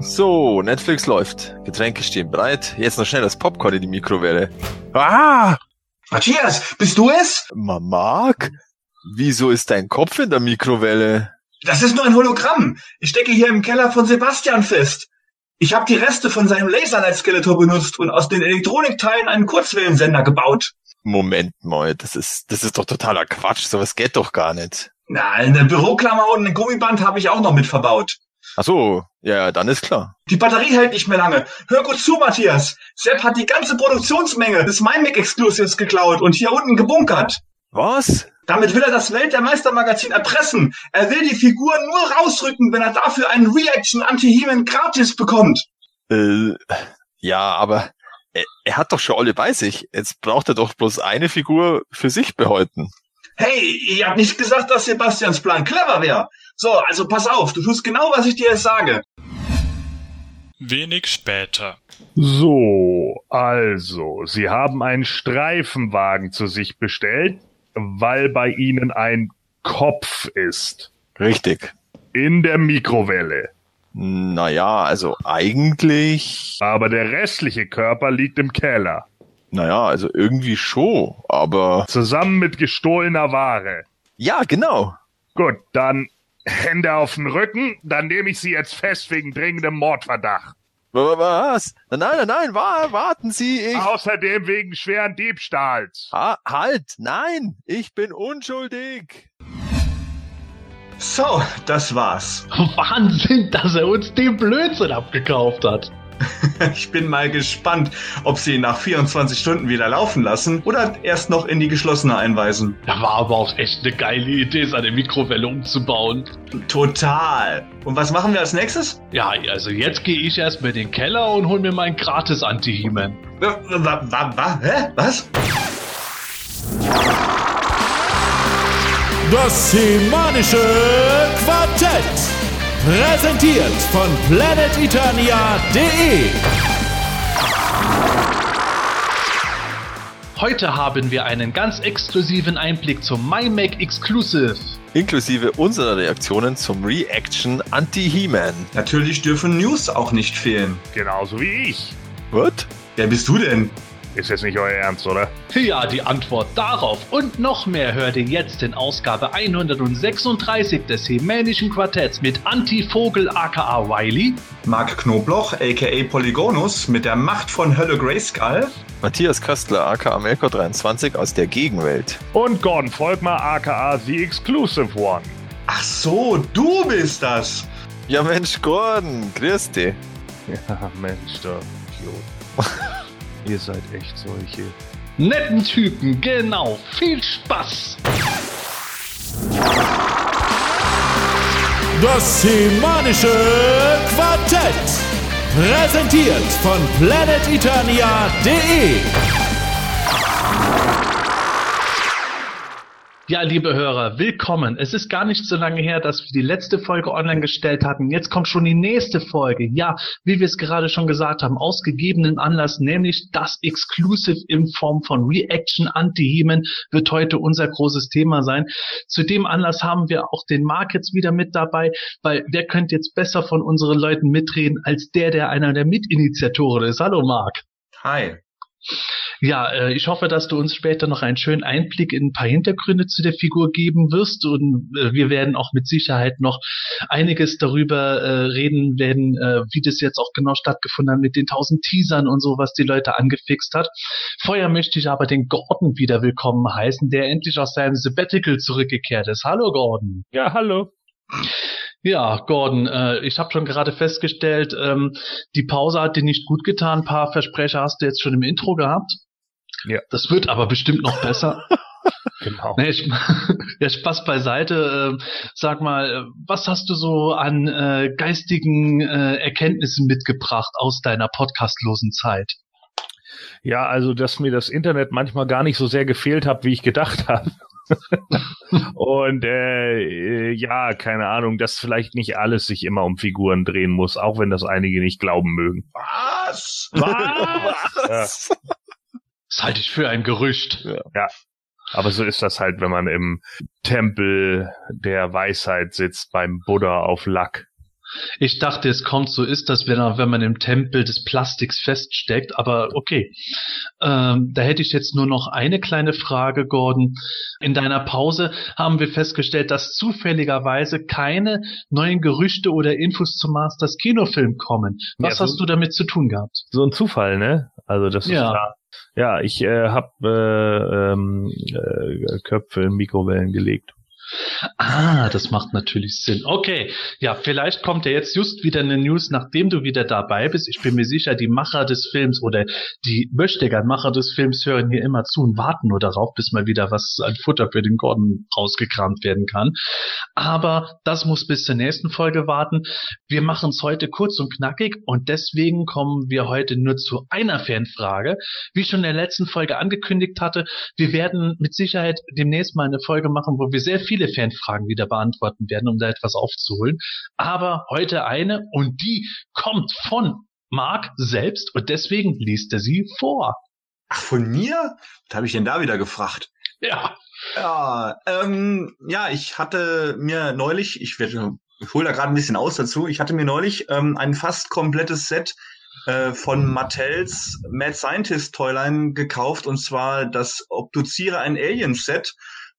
So, Netflix läuft. Getränke stehen bereit. Jetzt noch schnell das Popcorn in die Mikrowelle. Ah! Matthias, bist du es? Mark? Wieso ist dein Kopf in der Mikrowelle? Das ist nur ein Hologramm. Ich stecke hier im Keller von Sebastian fest. Ich habe die Reste von seinem Laserlight-Skeletor benutzt und aus den Elektronikteilen einen Kurzwellensender gebaut. Moment mal, das ist, das ist doch totaler Quatsch. Sowas geht doch gar nicht. Na, eine Büroklammer und ein Gummiband habe ich auch noch mit verbaut. Ach so, ja, dann ist klar. Die Batterie hält nicht mehr lange. Hör gut zu, Matthias. Sepp hat die ganze Produktionsmenge des MyMac Exclusives geklaut und hier unten gebunkert. Was? Damit will er das Welt der Meistermagazin erpressen. Er will die Figuren nur rausrücken, wenn er dafür einen Reaction Anti-Heman gratis bekommt. Äh, ja, aber er, er hat doch schon alle bei sich. Jetzt braucht er doch bloß eine Figur für sich behalten. Hey, ich hab nicht gesagt, dass Sebastians Plan clever wäre. So, also pass auf, du tust genau, was ich dir jetzt sage. Wenig später. So, also, Sie haben einen Streifenwagen zu sich bestellt, weil bei Ihnen ein Kopf ist. Richtig. In der Mikrowelle. Naja, also eigentlich. Aber der restliche Körper liegt im Keller. Naja, also irgendwie schon, aber. Zusammen mit gestohlener Ware. Ja, genau. Gut, dann Hände auf den Rücken, dann nehme ich Sie jetzt fest wegen dringendem Mordverdacht. Was? Nein, nein, nein, wa warten Sie, ich. Außerdem wegen schweren Diebstahls. Ha halt, nein, ich bin unschuldig. So, das war's. Wahnsinn, dass er uns den Blödsinn abgekauft hat. Ich bin mal gespannt, ob sie ihn nach 24 Stunden wieder laufen lassen oder erst noch in die geschlossene einweisen. Da war aber auch echt eine geile Idee, seine Mikrowelle umzubauen. Total. Und was machen wir als nächstes? Ja, also jetzt gehe ich erst mal in den Keller und hol mir meinen gratis Anti-He-Man. Wa, wa, wa, wa, hä? Was? Das semanische Quartett. Präsentiert von planeteternia.de. Heute haben wir einen ganz exklusiven Einblick zum MyMac Exclusive. Inklusive unserer Reaktionen zum Reaction Anti-He-Man. Natürlich dürfen News auch nicht fehlen. Genauso wie ich. What? Wer bist du denn? Ist jetzt nicht euer Ernst, oder? Ja, die Antwort darauf und noch mehr hört ihr jetzt in Ausgabe 136 des Hemänischen Quartetts mit Anti-Vogel aka Wiley, Mark Knobloch, aka Polygonus, mit der Macht von Hölle Grayskull. Matthias Köstler, aka Melkor23 aus der Gegenwelt. Und Gordon Volkmar, aka The Exclusive One. Ach so, du bist das. Ja Mensch, Gordon, grüß dich. Ja, Mensch, da Idiot. Ihr seid echt solche. netten Typen, genau, viel Spaß! Das semanische Quartett. Präsentiert von planeteternia.de. Ja, liebe Hörer, willkommen. Es ist gar nicht so lange her, dass wir die letzte Folge online gestellt hatten. Jetzt kommt schon die nächste Folge. Ja, wie wir es gerade schon gesagt haben, aus gegebenen Anlass, nämlich das Exclusive in Form von Reaction Anti-Heman wird heute unser großes Thema sein. Zu dem Anlass haben wir auch den Mark jetzt wieder mit dabei, weil wer könnte jetzt besser von unseren Leuten mitreden als der, der einer der Mitinitiatoren ist. Hallo Mark. Hi. Ja, äh, ich hoffe, dass du uns später noch einen schönen Einblick in ein paar Hintergründe zu der Figur geben wirst und äh, wir werden auch mit Sicherheit noch einiges darüber äh, reden werden, wie das jetzt auch genau stattgefunden hat mit den tausend Teasern und so, was die Leute angefixt hat. Vorher möchte ich aber den Gordon wieder willkommen heißen, der endlich aus seinem Sabbatical zurückgekehrt ist. Hallo Gordon. Ja, hallo. Ja, Gordon, äh, ich habe schon gerade festgestellt, ähm, die Pause hat dir nicht gut getan. Ein paar Versprecher hast du jetzt schon im Intro gehabt. Ja. Das wird aber bestimmt noch besser. Genau. nee, ich, ja, Spaß beiseite. Äh, sag mal, äh, was hast du so an äh, geistigen äh, Erkenntnissen mitgebracht aus deiner podcastlosen Zeit? Ja, also, dass mir das Internet manchmal gar nicht so sehr gefehlt hat, wie ich gedacht habe. Und äh, ja, keine Ahnung, dass vielleicht nicht alles sich immer um Figuren drehen muss, auch wenn das einige nicht glauben mögen. Was? Was? Das halte ich für ein Gerücht. Ja. Aber so ist das halt, wenn man im Tempel der Weisheit sitzt beim Buddha auf Lack. Ich dachte, es kommt so ist das, wenn, wenn man im Tempel des Plastiks feststeckt, aber okay. Ähm, da hätte ich jetzt nur noch eine kleine Frage, Gordon. In deiner Pause haben wir festgestellt, dass zufälligerweise keine neuen Gerüchte oder Infos zum Masters Kinofilm kommen. Was Ja, so- hast du damit zu tun gehabt? So ein Zufall, ne? Also das ist Ja. klar. Ja, ich äh, habe äh, ähm, äh, Köpfe in Mikrowellen gelegt. Ah, das macht natürlich Sinn. Okay, ja, vielleicht kommt ja jetzt just wieder eine News, nachdem du wieder dabei bist. Ich bin mir sicher, die Macher des Films oder die Möchtegern-Macher des Films hören hier immer zu und warten nur darauf, bis mal wieder was an Futter für den Gordon rausgekramt werden kann. Aber das muss bis zur nächsten Folge warten. Wir machen es heute kurz und knackig und deswegen kommen wir heute nur zu einer Fanfrage. Wie ich schon in der letzten Folge angekündigt hatte, wir werden mit Sicherheit demnächst mal eine Folge machen, wo wir sehr viele Fanfragen wieder beantworten werden, um da etwas aufzuholen. Aber heute eine und die kommt von Marc selbst und deswegen liest er sie vor. Ach, von mir? Was habe ich denn da wieder gefragt? Ja. Ja, ähm, ja, ich hatte mir neulich, ich werde, ich hole da gerade ein bisschen aus dazu, ich hatte mir neulich ähm, ein fast komplettes Set äh, von Mattels Mad Scientist Toyline gekauft und zwar das Obduziere ein Alien Set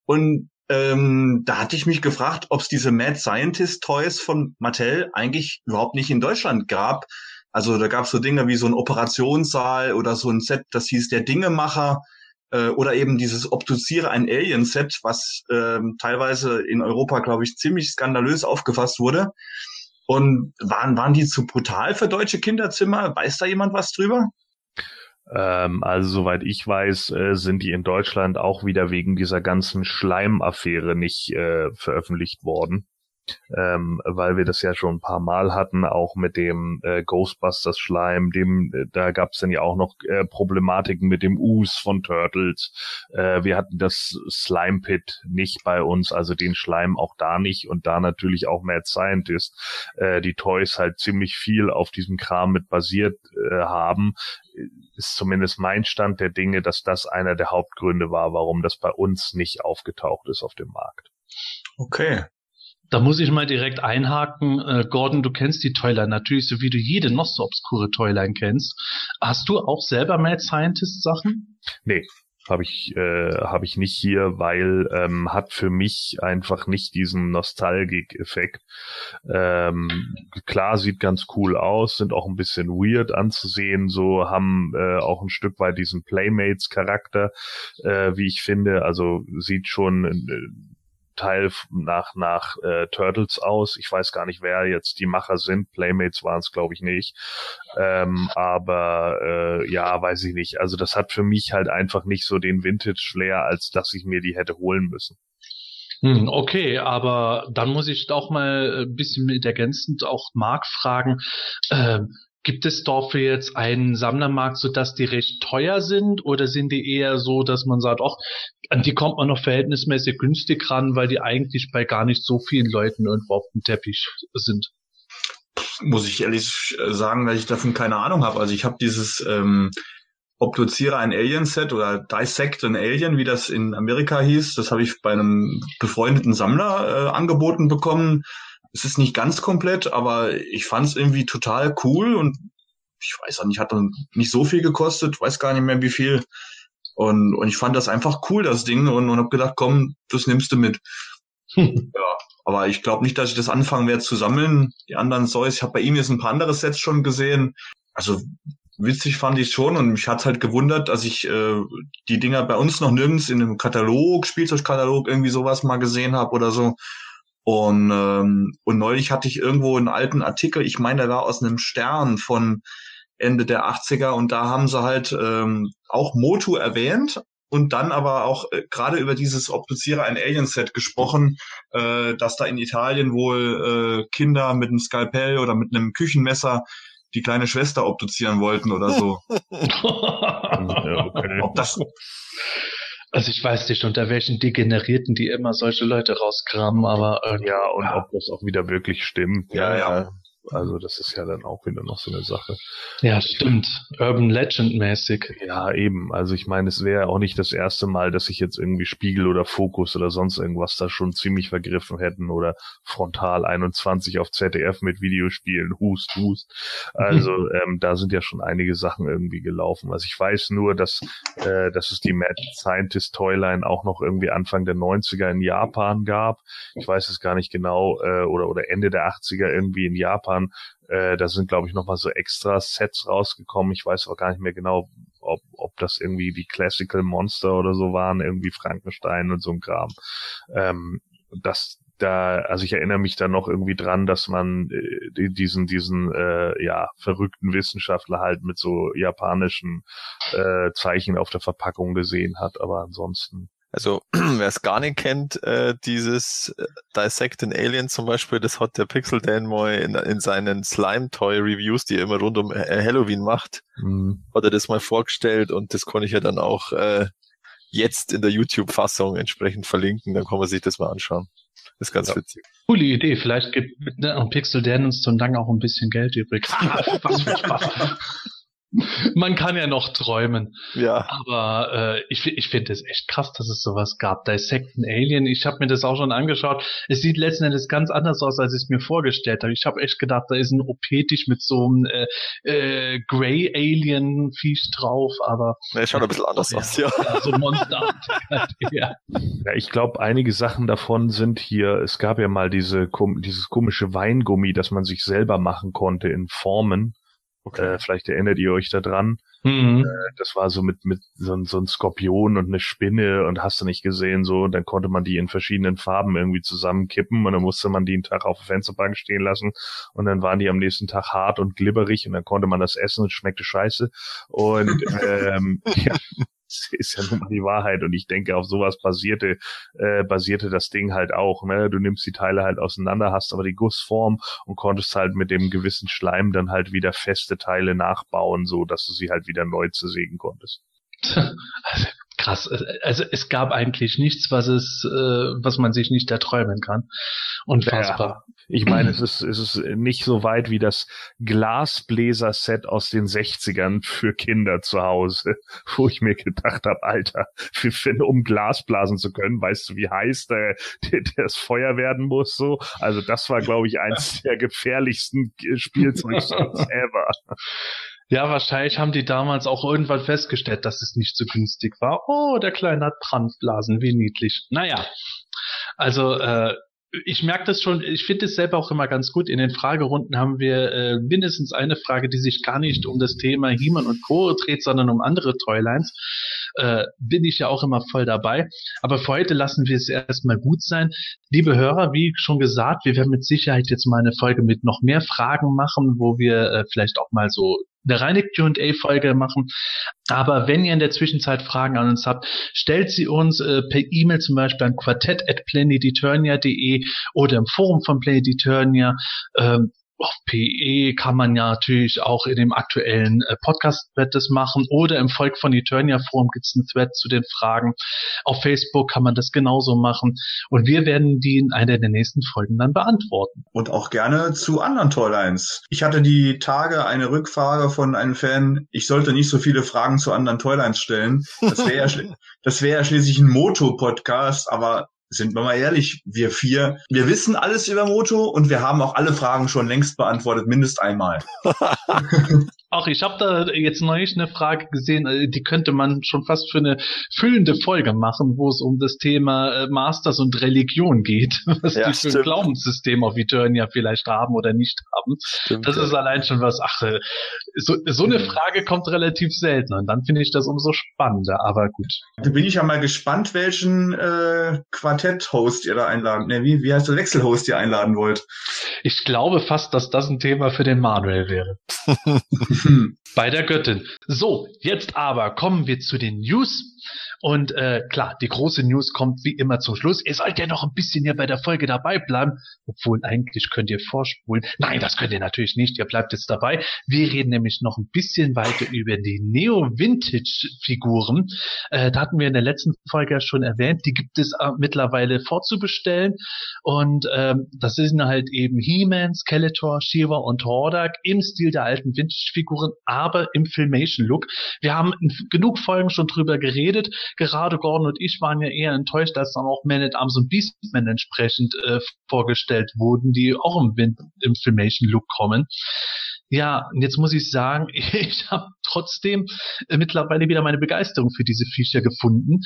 und ähm, da hatte ich mich gefragt, ob es diese Mad Scientist Toys von Mattel eigentlich überhaupt nicht in Deutschland gab. Also da gab es so Dinge wie so ein Operationssaal oder so ein Set, das hieß der Dingemacher äh, oder eben dieses Obduziere ein Alien-Set, was ähm, teilweise in Europa, glaube ich, ziemlich skandalös aufgefasst wurde. Und waren, waren die zu brutal für deutsche Kinderzimmer? Weiß da jemand was drüber? Ähm, also soweit ich weiß, äh, sind die in Deutschland auch wieder wegen dieser ganzen Schleimaffäre nicht äh, veröffentlicht worden. Ähm, weil wir das ja schon ein paar Mal hatten, auch mit dem äh, Ghostbusters Schleim, dem, äh, da gab es dann ja auch noch äh, Problematiken mit dem Us von Turtles. Äh, wir hatten das Slime Pit nicht bei uns, also den Schleim auch da nicht und da natürlich auch Mad Scientist, äh, die Toys halt ziemlich viel auf diesem Kram mit basiert äh, haben ist zumindest mein Stand der Dinge, dass das einer der Hauptgründe war, warum das bei uns nicht aufgetaucht ist auf dem Markt. Okay. Da muss ich mal direkt einhaken. Äh, Gordon, du kennst die Toyline natürlich, so wie du jede noch so obskure Toyline kennst. Hast du auch selber Mad Scientist Sachen? Nee, habe ich äh, habe ich nicht hier, weil ähm, hat für mich einfach nicht diesen Nostalgik-Effekt. Ähm, klar sieht ganz cool aus, sind auch ein bisschen weird anzusehen, so haben äh, auch ein Stück weit diesen Playmates-Charakter, äh, wie ich finde. Also sieht schon äh, Teil nach nach äh, Turtles aus. Ich weiß gar nicht, wer jetzt die Macher sind. Playmates waren es, glaube ich, nicht. Ähm, aber äh, ja, weiß ich nicht. Also das hat für mich halt einfach nicht so den Vintage-Flair, als dass ich mir die hätte holen müssen. Hm, okay, aber dann muss ich auch mal ein bisschen mit ergänzend auch Mark fragen. Ähm, gibt es dafür jetzt einen Sammlermarkt, sodass die recht teuer sind oder sind die eher so, dass man sagt, ach, an die kommt man noch verhältnismäßig günstig ran, weil die eigentlich bei gar nicht so vielen Leuten irgendwo auf dem Teppich sind? Muss ich ehrlich sagen, dass ich davon keine Ahnung habe. Also ich habe dieses ähm, Obduziere ein Alien-Set oder Dissect an Alien, wie das in Amerika hieß. Das habe ich bei einem befreundeten Sammler äh, angeboten bekommen. Es ist nicht ganz komplett, aber ich fand es irgendwie total cool und ich weiß auch nicht, hat dann nicht so viel gekostet, weiß gar nicht mehr wie viel. Und, und ich fand das einfach cool, das Ding, und, und habe gedacht, komm, das nimmst du mit. ja, aber ich glaube nicht, dass ich das anfangen werde zu sammeln. Die anderen Zeus, ich habe bei ihm jetzt ein paar andere Sets schon gesehen. Also witzig fand ich schon und mich hat's halt gewundert, dass ich äh, die Dinger bei uns noch nirgends in einem Katalog, Spielzeugkatalog irgendwie sowas mal gesehen habe oder so. Und, ähm, und neulich hatte ich irgendwo einen alten Artikel, ich meine, der war aus einem Stern von Ende der 80er und da haben sie halt ähm, auch Motu erwähnt und dann aber auch äh, gerade über dieses Obduziere ein Alien-Set gesprochen, äh, dass da in Italien wohl äh, Kinder mit einem Skalpell oder mit einem Küchenmesser die kleine Schwester obduzieren wollten oder so. Ja, okay. Ob das, Also ich weiß nicht, unter welchen Degenerierten die immer solche Leute rauskramen, aber äh, Ja, und ob das auch wieder wirklich stimmt. Ja, ja. Also das ist ja dann auch wieder noch so eine Sache. Ja, stimmt. Urban Legend mäßig. Ja, eben. Also ich meine, es wäre auch nicht das erste Mal, dass sich jetzt irgendwie Spiegel oder Fokus oder sonst irgendwas da schon ziemlich vergriffen hätten oder Frontal 21 auf ZDF mit Videospielen, Hust, Hust. Also ähm, da sind ja schon einige Sachen irgendwie gelaufen. Also ich weiß nur, dass, äh, dass es die Mad Scientist Toyline auch noch irgendwie Anfang der 90er in Japan gab. Ich weiß es gar nicht genau, äh, oder, oder Ende der 80er irgendwie in Japan. Äh, da sind, glaube ich, nochmal so extra Sets rausgekommen. Ich weiß auch gar nicht mehr genau, ob, ob das irgendwie die Classical Monster oder so waren, irgendwie Frankenstein und so ein Kram. Ähm, das, da, also ich erinnere mich da noch irgendwie dran, dass man äh, diesen, diesen äh, ja, verrückten Wissenschaftler halt mit so japanischen äh, Zeichen auf der Verpackung gesehen hat, aber ansonsten. Also, wer es gar nicht kennt, äh, dieses äh, Dissect an Alien zum Beispiel, das hat der Pixel Dan mal in, in seinen Slime-Toy-Reviews, die er immer rund um äh, Halloween macht, Mhm. hat er das mal vorgestellt und das konnte ich ja dann auch äh, jetzt in der YouTube-Fassung entsprechend verlinken, dann kann man sich das mal anschauen. Das ist ganz Ja. witzig. Coole Idee. Vielleicht gibt ne, Pixel Dan uns zum Dank auch ein bisschen Geld übrig. Was für Spaß. Man kann ja noch träumen. Ja, Aber äh, ich, ich finde es echt krass, dass es sowas gab. Dissect an Alien, ich habe mir das auch schon angeschaut. Es sieht letzten Endes ganz anders aus, als ich es mir vorgestellt habe. Ich habe echt gedacht, da ist ein OP-Tisch mit so einem äh, äh, Grey Alien-Viech drauf, aber ne, schaut ein bisschen anders aus, ja. so monsterartig. ja. Ja, ich glaube, einige Sachen davon sind hier, es gab ja mal diese, dieses komische Weingummi, das man sich selber machen konnte in Formen. Äh, vielleicht erinnert ihr euch da dran. Mhm. Das war so mit, mit so, ein- so ein Skorpion und eine Spinne und hast du nicht gesehen, so. Und dann konnte man die in verschiedenen Farben irgendwie zusammenkippen und dann musste man die einen Tag auf der Fensterbank stehen lassen und dann waren die am nächsten Tag hart und glibberig und dann konnte man das essen und schmeckte scheiße. Und ähm, ja, ist ja nun mal die Wahrheit und ich denke, auf sowas basierte, äh, basierte das Ding halt auch. Ne? Du nimmst die Teile halt auseinander, hast aber die Gussform und konntest halt mit dem gewissen Schleim dann halt wieder feste Teile nachbauen, so dass du sie halt wieder neu zersägen konntest. Also, krass. Also es gab eigentlich nichts, was es, äh, was man sich nicht erträumen kann. Unfassbar. Ich meine, es ist, es ist nicht so weit wie das Glasbläser-Set aus den 60ern für Kinder zu Hause, wo ich mir gedacht habe, Alter, für, für, um Glas blasen zu können, weißt du, wie heiß der, der, das Feuer werden muss, so. Also das war, glaube ich, eins der gefährlichsten Spielzeugs ever. Ja, wahrscheinlich haben die damals auch irgendwann festgestellt, dass es nicht so günstig war. Oh, der Kleine hat Brandblasen, wie niedlich. Naja, also äh, ich merke das schon, ich finde es selber auch immer ganz gut. In den Fragerunden haben wir äh, mindestens eine Frage, die sich gar nicht um das Thema He-Man und Co. dreht, sondern um andere Toylines. Äh, bin ich ja auch immer voll dabei. Aber für heute lassen wir es erstmal gut sein. Liebe Hörer, wie schon gesagt, wir werden mit Sicherheit jetzt mal eine Folge mit noch mehr Fragen machen, wo wir äh, vielleicht auch mal so eine reine Q&A-Folge machen. Aber wenn ihr in der Zwischenzeit Fragen an uns habt, stellt sie uns äh, per E-Mail zum Beispiel an quartett.planeteturnia.de oder im Forum von Planet Eternia. Ähm, auf PE kann man ja natürlich auch in dem aktuellen äh, Podcast-Thread das machen oder im Volk von Eternia Forum gibt es einen Thread zu den Fragen. Auf Facebook kann man das genauso machen und wir werden die in einer der nächsten Folgen dann beantworten. Und auch gerne zu anderen Toylines. Ich hatte die Tage eine Rückfrage von einem Fan, ich sollte nicht so viele Fragen zu anderen Toylines stellen. Das wäre ja, das wäre ja schließlich ein Moto-Podcast, aber sind wir mal ehrlich, wir vier, wir wissen alles über Moto und wir haben auch alle Fragen schon längst beantwortet, mindest einmal. Auch ich habe da jetzt neulich eine Frage gesehen, äh, die könnte man schon fast für eine füllende Folge machen, wo es um das Thema äh, Masters und Religion geht, was Ja, die für ein. Glaubenssystem auf Eternia vielleicht haben oder nicht haben. Stimmt, Das ja. ist allein schon was, ach, äh, so, so eine Frage kommt relativ selten und dann finde ich das umso spannender, aber gut. Da bin ich ja mal gespannt, welchen äh, Quartett-Host ihr da einladen, ne, wie, wie heißt der Wechselhost ihr einladen wollt. Ich glaube fast, dass das ein Thema für den Manuel wäre. Hm. Bei der Göttin. So, jetzt aber kommen wir zu den News. Und äh, klar, die große News kommt wie immer zum Schluss. Ihr sollt ja noch ein bisschen hier bei der Folge dabei bleiben. Obwohl eigentlich könnt ihr vorspulen. Nein, das könnt ihr natürlich nicht. Ihr bleibt jetzt dabei. Wir reden nämlich noch ein bisschen weiter über die Neo-Vintage-Figuren. Äh, da hatten wir in der letzten Folge ja schon erwähnt. Die gibt es äh, mittlerweile vorzubestellen. Und ähm, das sind halt eben He-Man, Skeletor, Shiva und Hordak im Stil der alten Vintage-Figuren, aber im Filmation-Look. Wir haben genug Folgen schon drüber geredet. Gerade Gordon und ich waren ja eher enttäuscht, als dann auch Man at Arms und Beastman entsprechend äh, vorgestellt wurden, die auch im, im Filmation-Look kommen. Ja, und jetzt muss ich sagen, ich habe trotzdem äh, mittlerweile wieder meine Begeisterung für diese Viecher gefunden.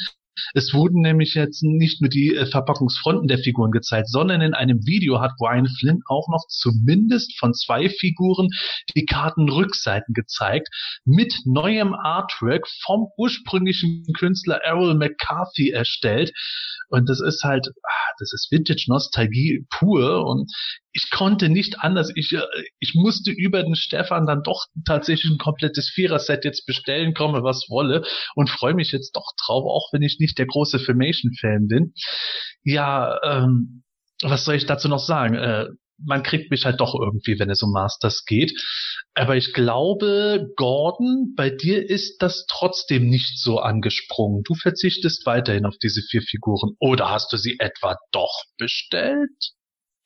Es wurden nämlich jetzt nicht nur die äh, Verpackungsfronten der Figuren gezeigt, sondern in einem Video hat Brian Flynn auch noch zumindest von zwei Figuren die Kartenrückseiten gezeigt mit neuem Artwork vom ursprünglichen Künstler Errol McCarthy erstellt. Und das ist halt, ah, das ist Vintage-Nostalgie pur. Und ich konnte nicht anders. Ich, äh, ich musste über den Stefan dann doch tatsächlich ein komplettes Vierer-Set jetzt bestellen, komme was wolle. Und freue mich jetzt doch drauf, auch wenn ich nicht der große Filmation-Fan bin. Ja, ähm, was soll ich dazu noch sagen? Äh, man kriegt mich halt doch irgendwie, wenn es um Masters geht. Aber ich glaube, Gordon, bei dir ist das trotzdem nicht so angesprungen. Du verzichtest weiterhin auf diese vier Figuren. Oder hast du sie etwa doch bestellt?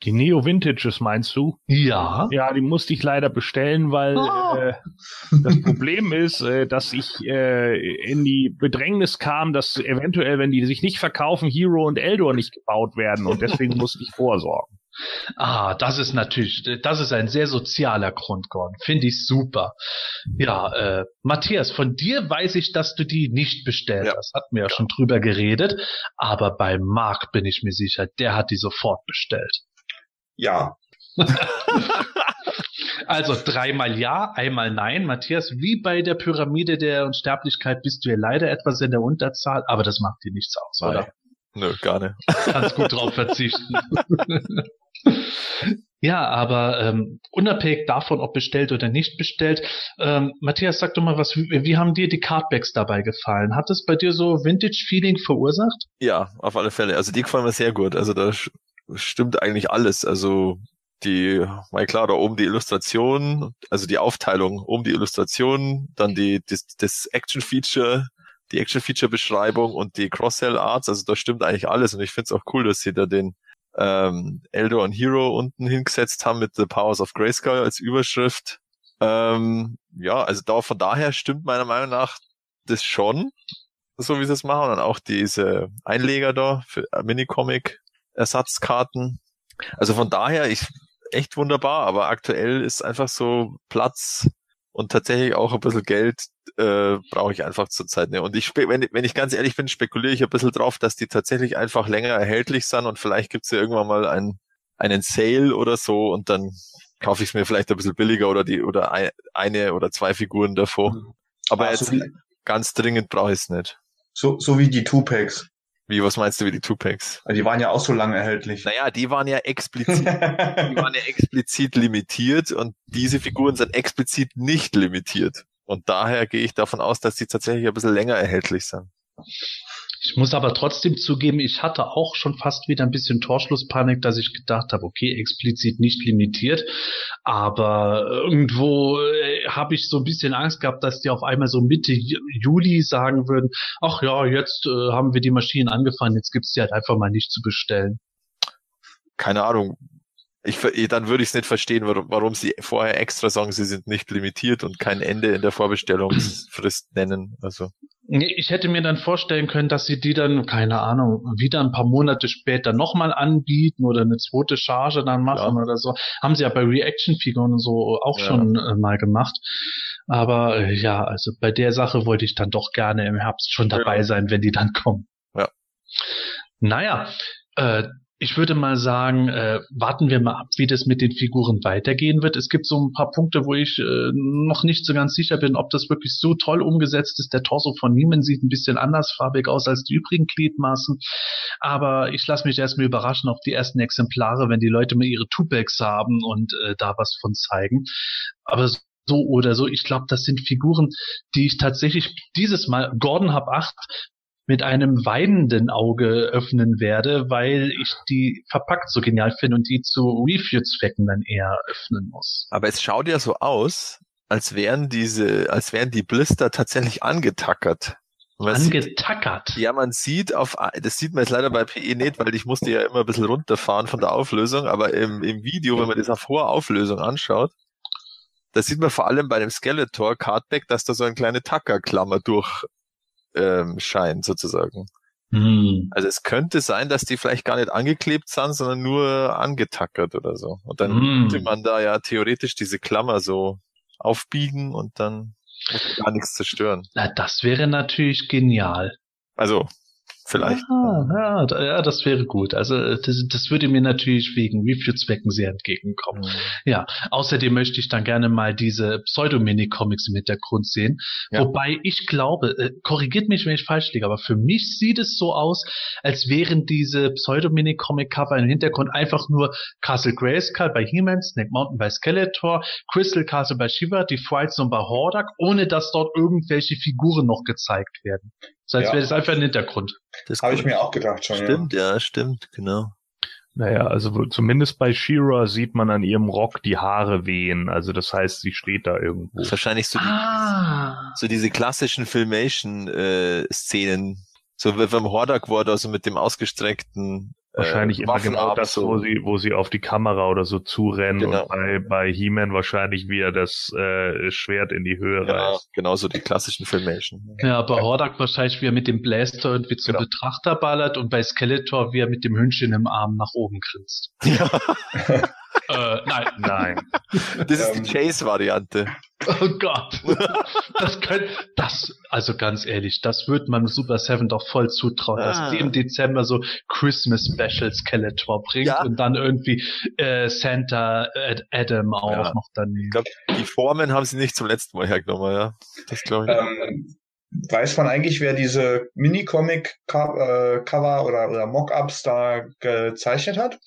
Die Neo Vintages meinst du? Ja. Ja, die musste ich leider bestellen, weil Oh. äh, das Problem ist, äh, dass ich äh, in die Bedrängnis kam, dass eventuell, wenn die sich nicht verkaufen, Hero und Eldor nicht gebaut werden und deswegen musste ich vorsorgen. Ah, das ist natürlich, das ist ein sehr sozialer Grund, Gordon. Finde ich super. Ja, äh, Matthias, von dir weiß ich, dass du die nicht bestellt Ja. hast. Hatten wir ja schon drüber geredet. Aber bei Marc bin ich mir sicher, der hat die sofort bestellt. Ja, Also dreimal ja, einmal nein. Matthias, wie bei der Pyramide der Unsterblichkeit bist du ja leider etwas in der Unterzahl, aber das macht dir nichts aus, oder? Nö, gar nicht. Kannst gut drauf verzichten. Ja, aber ähm, unabhängig davon, ob bestellt oder nicht bestellt, ähm, Matthias, sag doch mal was, wie, wie haben dir die Cardbacks dabei gefallen? Hat es bei dir so Vintage-Feeling verursacht? Ja, auf alle Fälle. Also die gefallen mir sehr gut. Also da stimmt eigentlich alles. Also die, mal klar, da oben die Illustration, also die Aufteilung, oben die Illustration, dann die, das, das Action-Feature, die Action-Feature-Beschreibung und die Cross-Sell-Arts, also da stimmt eigentlich alles. Und ich finde es auch cool, dass sie da den ähm, Eldor und Hero unten hingesetzt haben mit The Powers of Grayskull als Überschrift. Ähm, ja, also da von daher stimmt meiner Meinung nach das schon, so wie sie es machen. Und auch diese Einleger da für äh, Minicomic-Ersatzkarten. Also von daher, ich echt wunderbar, aber aktuell ist einfach so Platz und tatsächlich auch ein bisschen Geld äh, brauche ich einfach zurzeit. Ne? Und ich, wenn, wenn ich ganz ehrlich bin, spekuliere ich ein bisschen drauf, dass die tatsächlich einfach länger erhältlich sind und vielleicht gibt's ja irgendwann mal ein, einen Sale oder so und dann kaufe ich es mir vielleicht ein bisschen billiger oder die oder ein, eine oder zwei Figuren davor. Aber Ah, jetzt so, wie, ganz dringend brauche ich es nicht. so, so wie die Two-Packs. Wie, was meinst du wie die Two-Packs? Die waren ja auch so lange erhältlich. Naja, die waren ja explizit, die waren ja explizit limitiert und diese Figuren sind explizit nicht limitiert. Und daher gehe ich davon aus, dass die tatsächlich ein bisschen länger erhältlich sind. Ich muss aber trotzdem zugeben, ich hatte auch schon fast wieder ein bisschen Torschlusspanik, dass ich gedacht habe, okay, explizit nicht limitiert, aber irgendwo äh, habe ich so ein bisschen Angst gehabt, dass die auf einmal so Mitte Ju- Juli sagen würden, ach ja, jetzt äh, haben wir die Maschinen angefangen, jetzt gibt's die halt einfach mal nicht zu bestellen. Keine Ahnung. Ich, dann würde ich es nicht verstehen, warum, warum sie vorher extra sagen, sie sind nicht limitiert und kein Ende in der Vorbestellungsfrist nennen. Also Ich hätte mir dann vorstellen können, dass sie die dann, keine Ahnung, wieder ein paar Monate später nochmal anbieten oder eine zweite Charge dann machen Ja. oder so. Haben sie ja bei Reaction-Figuren und so auch Ja. schon äh, mal gemacht. Aber äh, ja, also bei der Sache wollte ich dann doch gerne im Herbst schon dabei Ja. sein, wenn die dann kommen. Ja. Naja, äh, ich würde mal sagen, äh, warten wir mal ab, wie das mit den Figuren weitergehen wird. Es gibt so ein paar Punkte, wo ich äh, noch nicht so ganz sicher bin, ob das wirklich so toll umgesetzt ist. Der Torso von Neiman sieht ein bisschen andersfarbig aus als die übrigen Gliedmaßen. Aber ich lasse mich erstmal überraschen auf die ersten Exemplare, wenn die Leute mal ihre Tupacks haben und äh, da was von zeigen. Aber so oder so, ich glaube, das sind Figuren, die ich tatsächlich dieses Mal, Gordon hab acht, mit einem weinenden Auge öffnen werde, weil ich die verpackt so genial finde und die zu Review-Zwecken dann eher öffnen muss. Aber es schaut ja so aus, als wären diese, als wären die Blister tatsächlich angetackert. Man sieht- Angetackert. Ja, man sieht auf, das sieht man jetzt leider bei PE nicht, weil ich musste ja immer ein bisschen runterfahren von der Auflösung, aber im, im Video, wenn man das auf hoher Auflösung anschaut, da sieht man vor allem bei dem Skeletor Cardback, dass da so eine kleine Tackerklammer durch ähm, scheint, sozusagen. Hm. Also es könnte sein, dass die vielleicht gar nicht angeklebt sind, sondern nur angetackert oder so. Und dann Mm. könnte man da ja theoretisch diese Klammer so aufbiegen und dann gar nichts zerstören. Na, das wäre natürlich genial. Also, vielleicht. Ah, ja, ja, das wäre gut. Also äh, das, das würde mir natürlich wegen Review-Zwecken sehr entgegenkommen. Mhm. Außerdem möchte ich dann gerne mal diese Pseudo-Mini-Comics im Hintergrund sehen. Ja. Wobei ich glaube, äh, korrigiert mich, wenn ich falsch liege, aber für mich sieht es so aus, als wären diese Pseudo-Mini-Comic-Cover im Hintergrund einfach nur Castle Grayskull bei He-Man, Snake Mountain bei Skeletor, Crystal Castle bei Shiva, die Fright Zone bei Hordak, ohne dass dort irgendwelche Figuren noch gezeigt werden. So als Ja. wäre das einfach ein Hintergrund. Das Habe ich mir auch gedacht schon. Stimmt, ja, stimmt, genau. Naja, also zumindest bei Shira sieht man an ihrem Rock die Haare wehen. Also das heißt, sie steht da irgendwo. Das ist wahrscheinlich so, die, Ah. so diese klassischen Filmation-Szenen. so wie beim Hordak war da so mit dem ausgestreckten äh, Wahrscheinlich immer genau das, wo sie, wo sie auf die Kamera oder so zurennen Genau. und bei, bei He-Man wahrscheinlich wieder das äh, Schwert in die Höhe Ja, reißt. genau so die klassischen Filmation. Ja, bei Hordak wahrscheinlich, wie er mit dem Blaster irgendwie zum Genau. Betrachter ballert und bei Skeletor, wie er mit dem Hündchen im Arm nach oben grinst. Ja, Äh, nein. Nein. das ist Ähm. die Chase-Variante. Oh Gott. Das könnte, das, also ganz ehrlich, das wird man Super Seven doch voll zutrauen, Ah. dass die im Dezember so Christmas Special Skeletor bringt Ja. und dann irgendwie äh, Santa Ad Adam auch Ja. noch daneben. Ich glaube, die Formen haben sie nicht zum letzten Mal hergenommen, ja. Das glaube ich. Ähm, weiß man eigentlich, wer diese Mini-Comic-Cover oder, oder Mock-Ups da gezeichnet hat?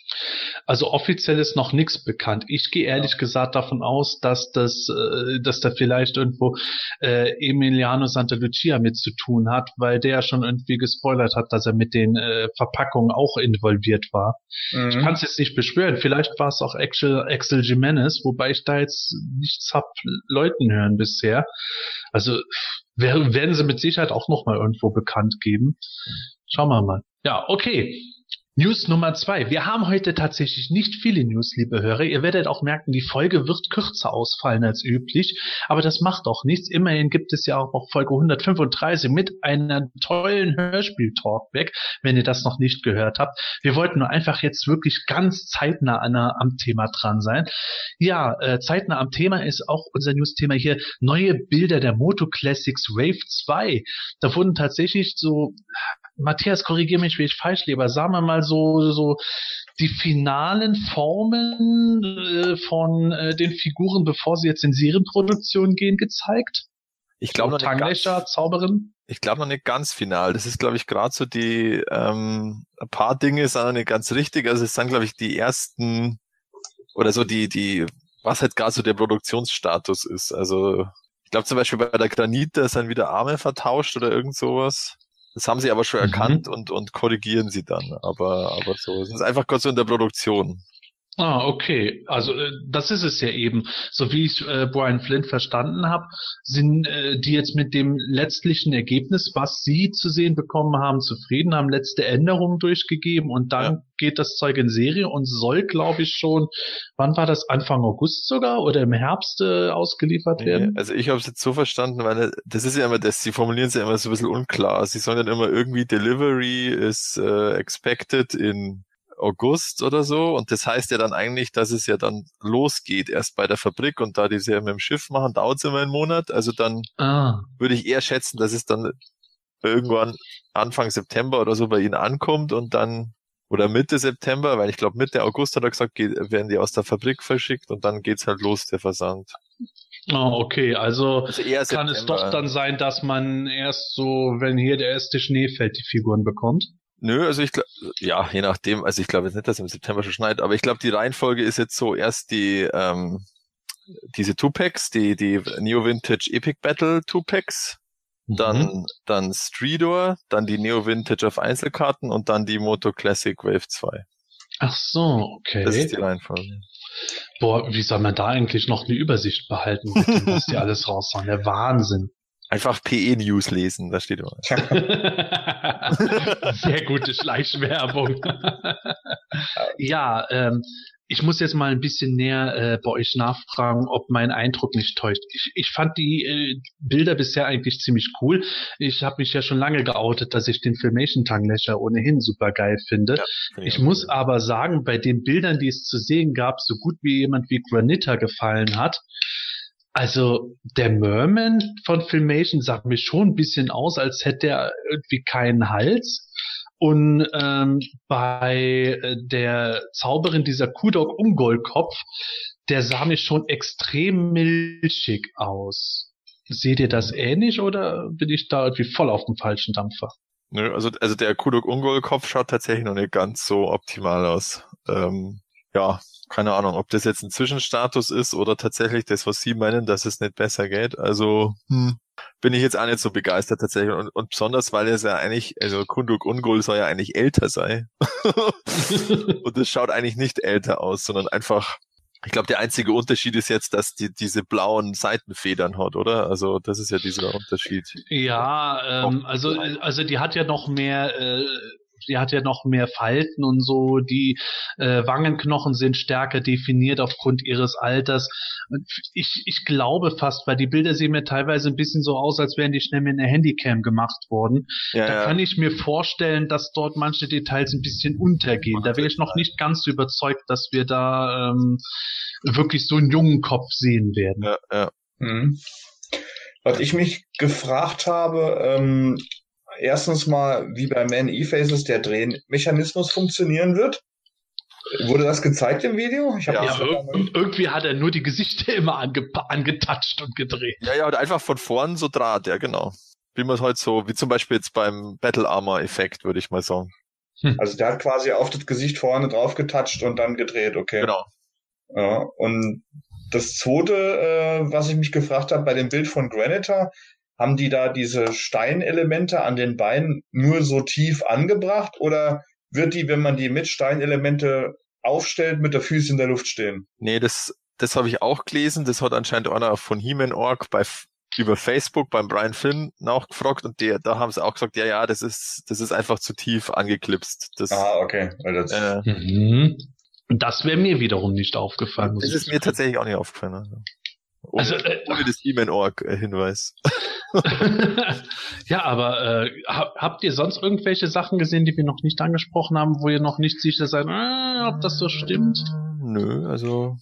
Also offiziell ist noch nichts bekannt. Ich gehe ehrlich gesagt davon aus, dass das, äh, dass da vielleicht irgendwo äh, Emiliano Santa Lucia mit zu tun hat, weil der schon irgendwie gespoilert hat, dass er mit den äh, Verpackungen auch involviert war. Ich kann es jetzt nicht beschwören. Vielleicht war es auch Axel, Axel Jimenez, wobei ich da jetzt nichts hab Leuten hören bisher. Also werden sie mit Sicherheit auch noch mal irgendwo bekannt geben. Schauen wir mal. Ja, okay. News Nummer zwei. Wir haben heute tatsächlich nicht viele News, liebe Hörer. Ihr werdet auch merken, die Folge wird kürzer ausfallen als üblich. Aber das macht auch nichts. Immerhin gibt es ja auch noch Folge 135 mit einem tollen Hörspiel-Talkback, wenn ihr das noch nicht gehört habt. Wir wollten nur einfach jetzt wirklich ganz zeitnah an, am Thema dran sein. Ja, äh, zeitnah am Thema ist auch unser News-Thema hier neue Bilder der Moto Classics Wave 2. Da wurden tatsächlich so Matthias, korrigiere mich, wie ich falsch aber sagen wir mal so, so die finalen Formen äh, von äh, den Figuren, bevor sie jetzt in Serienproduktion gehen, gezeigt. Ich glaube noch, nicht Tanglöcher, ganz- Zauberin. ich glaube noch nicht ganz final. Das ist, glaube ich, gerade so die, ähm, ein paar Dinge sind noch nicht ganz richtig. Also es sind, glaube ich, die ersten oder so die, die, was halt gerade so der Produktionsstatus ist. Also ich glaube zum Beispiel bei der Granite sind wieder Arme vertauscht oder irgend sowas. Das haben sie aber schon Mhm. erkannt und, und korrigieren sie dann. Aber, aber so. Es ist einfach kurz so in der Produktion. Ah, okay. Also äh, das ist es ja eben. So wie ich äh, Brian Flint verstanden habe, sind äh, die jetzt mit dem letztlichen Ergebnis, was sie zu sehen bekommen haben, zufrieden, haben letzte Änderungen durchgegeben und dann Ja. geht das Zeug in Serie und soll, glaube ich, schon, wann war das, Anfang August sogar oder im Herbst äh, ausgeliefert werden? also ich habe es jetzt so verstanden, weil das ist ja immer das, sie formulieren es ja immer so ein bisschen unklar. Sie sagen dann immer irgendwie Delivery is äh, expected in August oder so und das heißt ja dann eigentlich, dass es ja dann losgeht erst bei der Fabrik und da die es ja mit dem Schiff machen, dauert es immer einen Monat. Also dann Ah, würde ich eher schätzen, dass es dann irgendwann Anfang September oder so bei ihnen ankommt und dann oder Mitte September, weil ich glaube Mitte August hat er gesagt, geht, werden die aus der Fabrik verschickt und dann geht's halt los, der Versand. ah, okay. Also Also kann es September. doch dann sein, dass man erst so, wenn hier der erste Schnee fällt, die Figuren bekommt. Nö, also ich glaube, ja, je nachdem, also ich glaube jetzt nicht, dass im September schon schneit, aber ich glaube, die Reihenfolge ist jetzt so erst die, ähm, diese Two-Packs, die, die Neo Vintage Epic Battle Two-Packs, dann, Mhm. dann Streedor, dann die Neo Vintage auf Einzelkarten und dann die Moto Classic Wave 2. Ach so, okay. Das ist die Reihenfolge. Boah, wie soll man da eigentlich noch eine Übersicht behalten, was die alles raushauen? Der Wahnsinn. Einfach PE News lesen, da steht immer. Sehr gute Schleichwerbung. ja, ähm, ich muss jetzt mal ein bisschen näher äh, bei euch nachfragen, ob mein Eindruck nicht täuscht. Ich, ich fand die äh, Bilder bisher eigentlich ziemlich cool. Ich habe mich ja schon lange geoutet, dass ich den Filmation Tanglöcher ohnehin super geil finde. Ja, Finde Ich auch muss gut. aber sagen, bei den Bildern, die es zu sehen gab, so gut wie jemand wie Granita gefallen hat, also der Merman von Filmation sagt mir schon ein bisschen aus, als hätte er irgendwie keinen Hals. Und ähm, bei äh, der Zauberin dieser Kudok Ungolkopf, der sah mir schon extrem milchig aus. Seht ihr das ähnlich oder bin ich da irgendwie voll auf dem falschen Dampfer? Nö, also, also der Kudok Ungol Kopf schaut tatsächlich noch nicht ganz so optimal aus. Ähm, ja, keine Ahnung, ob das jetzt ein Zwischenstatus ist oder tatsächlich das, was Sie meinen, dass es nicht besser geht. Also hm, bin ich jetzt auch nicht so begeistert tatsächlich. Und, und besonders, weil es ja eigentlich, also Kudok Ungol soll ja eigentlich älter sein. und es schaut eigentlich nicht älter aus, sondern einfach, ich glaube, der einzige Unterschied ist jetzt, dass die diese blauen Seitenfedern hat, oder? Also das ist ja dieser Unterschied. Ja, ähm, also also die hat ja noch mehr, äh, die hat ja noch mehr Falten und so. Die äh, Wangenknochen sind stärker definiert aufgrund ihres Alters. Ich ich glaube fast, weil die Bilder sehen mir teilweise ein bisschen so aus, als wären die schnell mit einer Handycam gemacht worden. Ja, Da ja. kann ich mir vorstellen, dass dort manche Details ein bisschen untergehen. Da wäre ich noch nicht ganz so überzeugt, dass wir da ähm, wirklich so einen jungen Kopf sehen werden. ja, ja. Mhm. Was ich mich gefragt habe, ähm, erstens mal, wie bei Man E-Faces der Drehmechanismus funktionieren wird. Wurde das gezeigt im Video? Ja, Ja, irgendwie hat er nur die Gesichter immer ange angetatscht und gedreht. Ja, ja, und einfach von vorn so Draht, ja, genau. Wie man es halt so, wie zum Beispiel jetzt beim Battle Armor Effekt, würde ich mal sagen. Also der hat quasi auf das Gesicht vorne drauf getatscht und dann gedreht, okay. Genau. Ja, und das zweite, äh, was ich mich gefragt habe, bei dem Bild von Granitor, haben die da diese Steinelemente an den Beinen nur so tief angebracht oder wird die, wenn man die mit Steinelemente aufstellt, mit der Füße in der Luft stehen? Nee, das, das habe ich auch gelesen. Das hat anscheinend einer von He-Man Org bei, über Facebook beim Brian Finn nachgefragt und der, da haben sie auch gesagt, ja, ja, das ist, das ist einfach zu tief angeklipst. Das, Ah, okay. Das, äh, Mhm. Das wäre mir wiederum nicht aufgefallen. das ist mir tatsächlich auch nicht aufgefallen. Also. Ohne, Also, äh, ohne das Org äh, Hinweis. ja, aber äh, hab, habt ihr sonst irgendwelche Sachen gesehen, die wir noch nicht angesprochen haben, wo ihr noch nicht sicher seid, äh, ob das so stimmt? Nö, also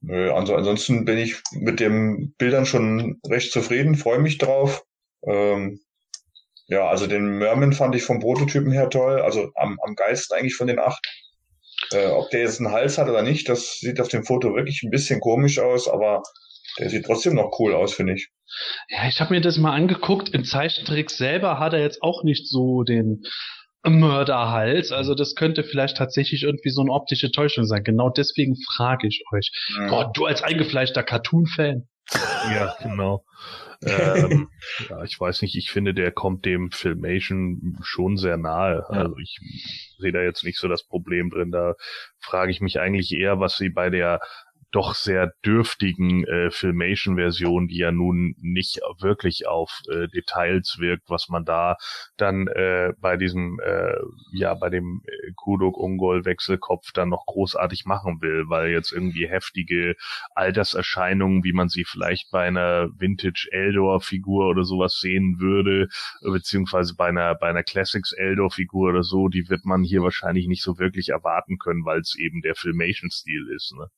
nö, also ansonsten bin ich mit den Bildern schon recht zufrieden, freue mich drauf. Ähm, ja, also den Merman fand ich vom Prototypen her toll, also am, am geilsten eigentlich von den acht. Äh, ob der jetzt einen Hals hat oder nicht, das sieht auf dem Foto wirklich ein bisschen komisch aus, aber der sieht trotzdem noch cool aus, finde ich. Ja, ich habe mir das mal angeguckt. Im Zeichentrick selber hat er jetzt auch nicht so den Mörderhals. Also das könnte vielleicht tatsächlich irgendwie so eine optische Täuschung sein. Genau deswegen frage ich euch. Boah, du als eingefleischter Cartoon-Fan. Ja, genau. ähm, ja, ich weiß nicht, ich finde, der kommt dem Filmation schon sehr nahe. Ja. Also ich sehe da jetzt nicht so das Problem drin. Da frage ich mich eigentlich eher, was sie bei der doch sehr dürftigen äh, Filmation-Version, die ja nun nicht wirklich auf äh, Details wirkt, was man da dann äh, bei diesem, äh, ja, bei dem äh, Kudok Ungol Wechselkopf dann noch großartig machen will, weil jetzt irgendwie heftige Alterserscheinungen, wie man sie vielleicht bei einer Vintage Eldor Figur oder sowas sehen würde, beziehungsweise bei einer, bei einer Classics Eldor Figur oder so, die wird man hier wahrscheinlich nicht so wirklich erwarten können, weil es eben der Filmation-Stil ist, ne?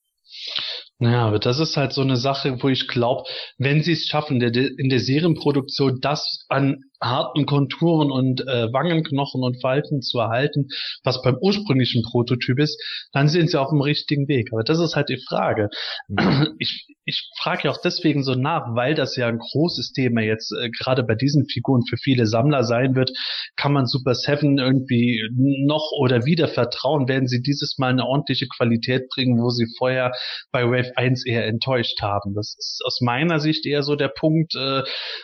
Naja, aber das ist halt so eine Sache, wo ich glaube, wenn sie es schaffen, in der Serienproduktion das an harten Konturen und äh, Wangenknochen und Falten zu erhalten, was beim ursprünglichen Prototyp ist, dann sind sie auf dem richtigen Weg. Aber das ist halt die Frage. Mhm. Ich, ich frage ja auch deswegen so nach, weil das ja ein großes Thema jetzt äh, gerade bei diesen Figuren für viele Sammler sein wird. Kann man Super Seven irgendwie noch oder wieder vertrauen? Werden sie dieses Mal eine ordentliche Qualität bringen, wo sie vorher bei Wave 1 eher enttäuscht haben? Das ist aus meiner Sicht eher so der Punkt, äh,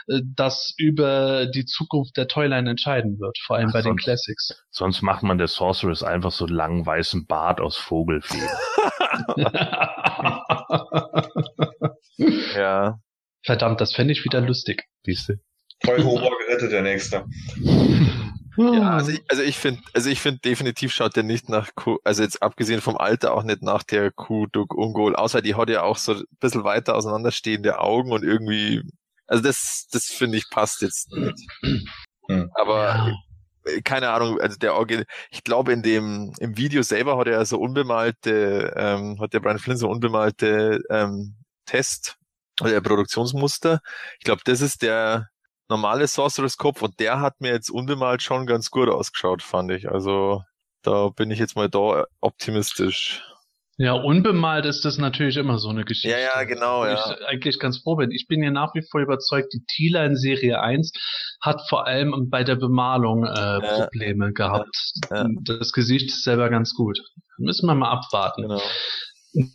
äh dass über die Zukunft der Toyline entscheiden wird, vor allem Ach, bei sonst, den Classics. Sonst macht man der Sorceress einfach so einen langen weißen Bart aus Vogelfedern. ja. Verdammt, das fände ich wieder lustig. Siehste. Toll Hober gerettet, der Nächste. Ja, also ich, also ich finde, also ich finde definitiv schaut der nicht nach Kuh, also jetzt abgesehen vom Alter auch nicht nach der Kuh Duck Ungol, außer die hat ja auch so ein bisschen weiter auseinanderstehende Augen und irgendwie also das, das finde ich passt jetzt nicht. Aber ja. Äh, keine Ahnung, also der Orgel, ich glaube in dem im Video selber hat er so unbemalte, ähm, hat der Brian Flynn so unbemalte ähm, Test oder der Produktionsmuster. Ich glaube, das ist der normale Sorcerer's Kopf und der hat mir jetzt unbemalt schon ganz gut ausgeschaut, fand ich. Also da bin ich jetzt mal da optimistisch. Ja, unbemalt ist das natürlich immer so eine Geschichte. Ja, ja, genau, ja. Ich eigentlich ganz froh bin. Ich bin ja nach wie vor überzeugt, die Thieler in Serie 1 hat vor allem bei der Bemalung äh, ja. Probleme gehabt. Ja. Das Gesicht ist selber ganz gut. Müssen wir mal abwarten. Genau.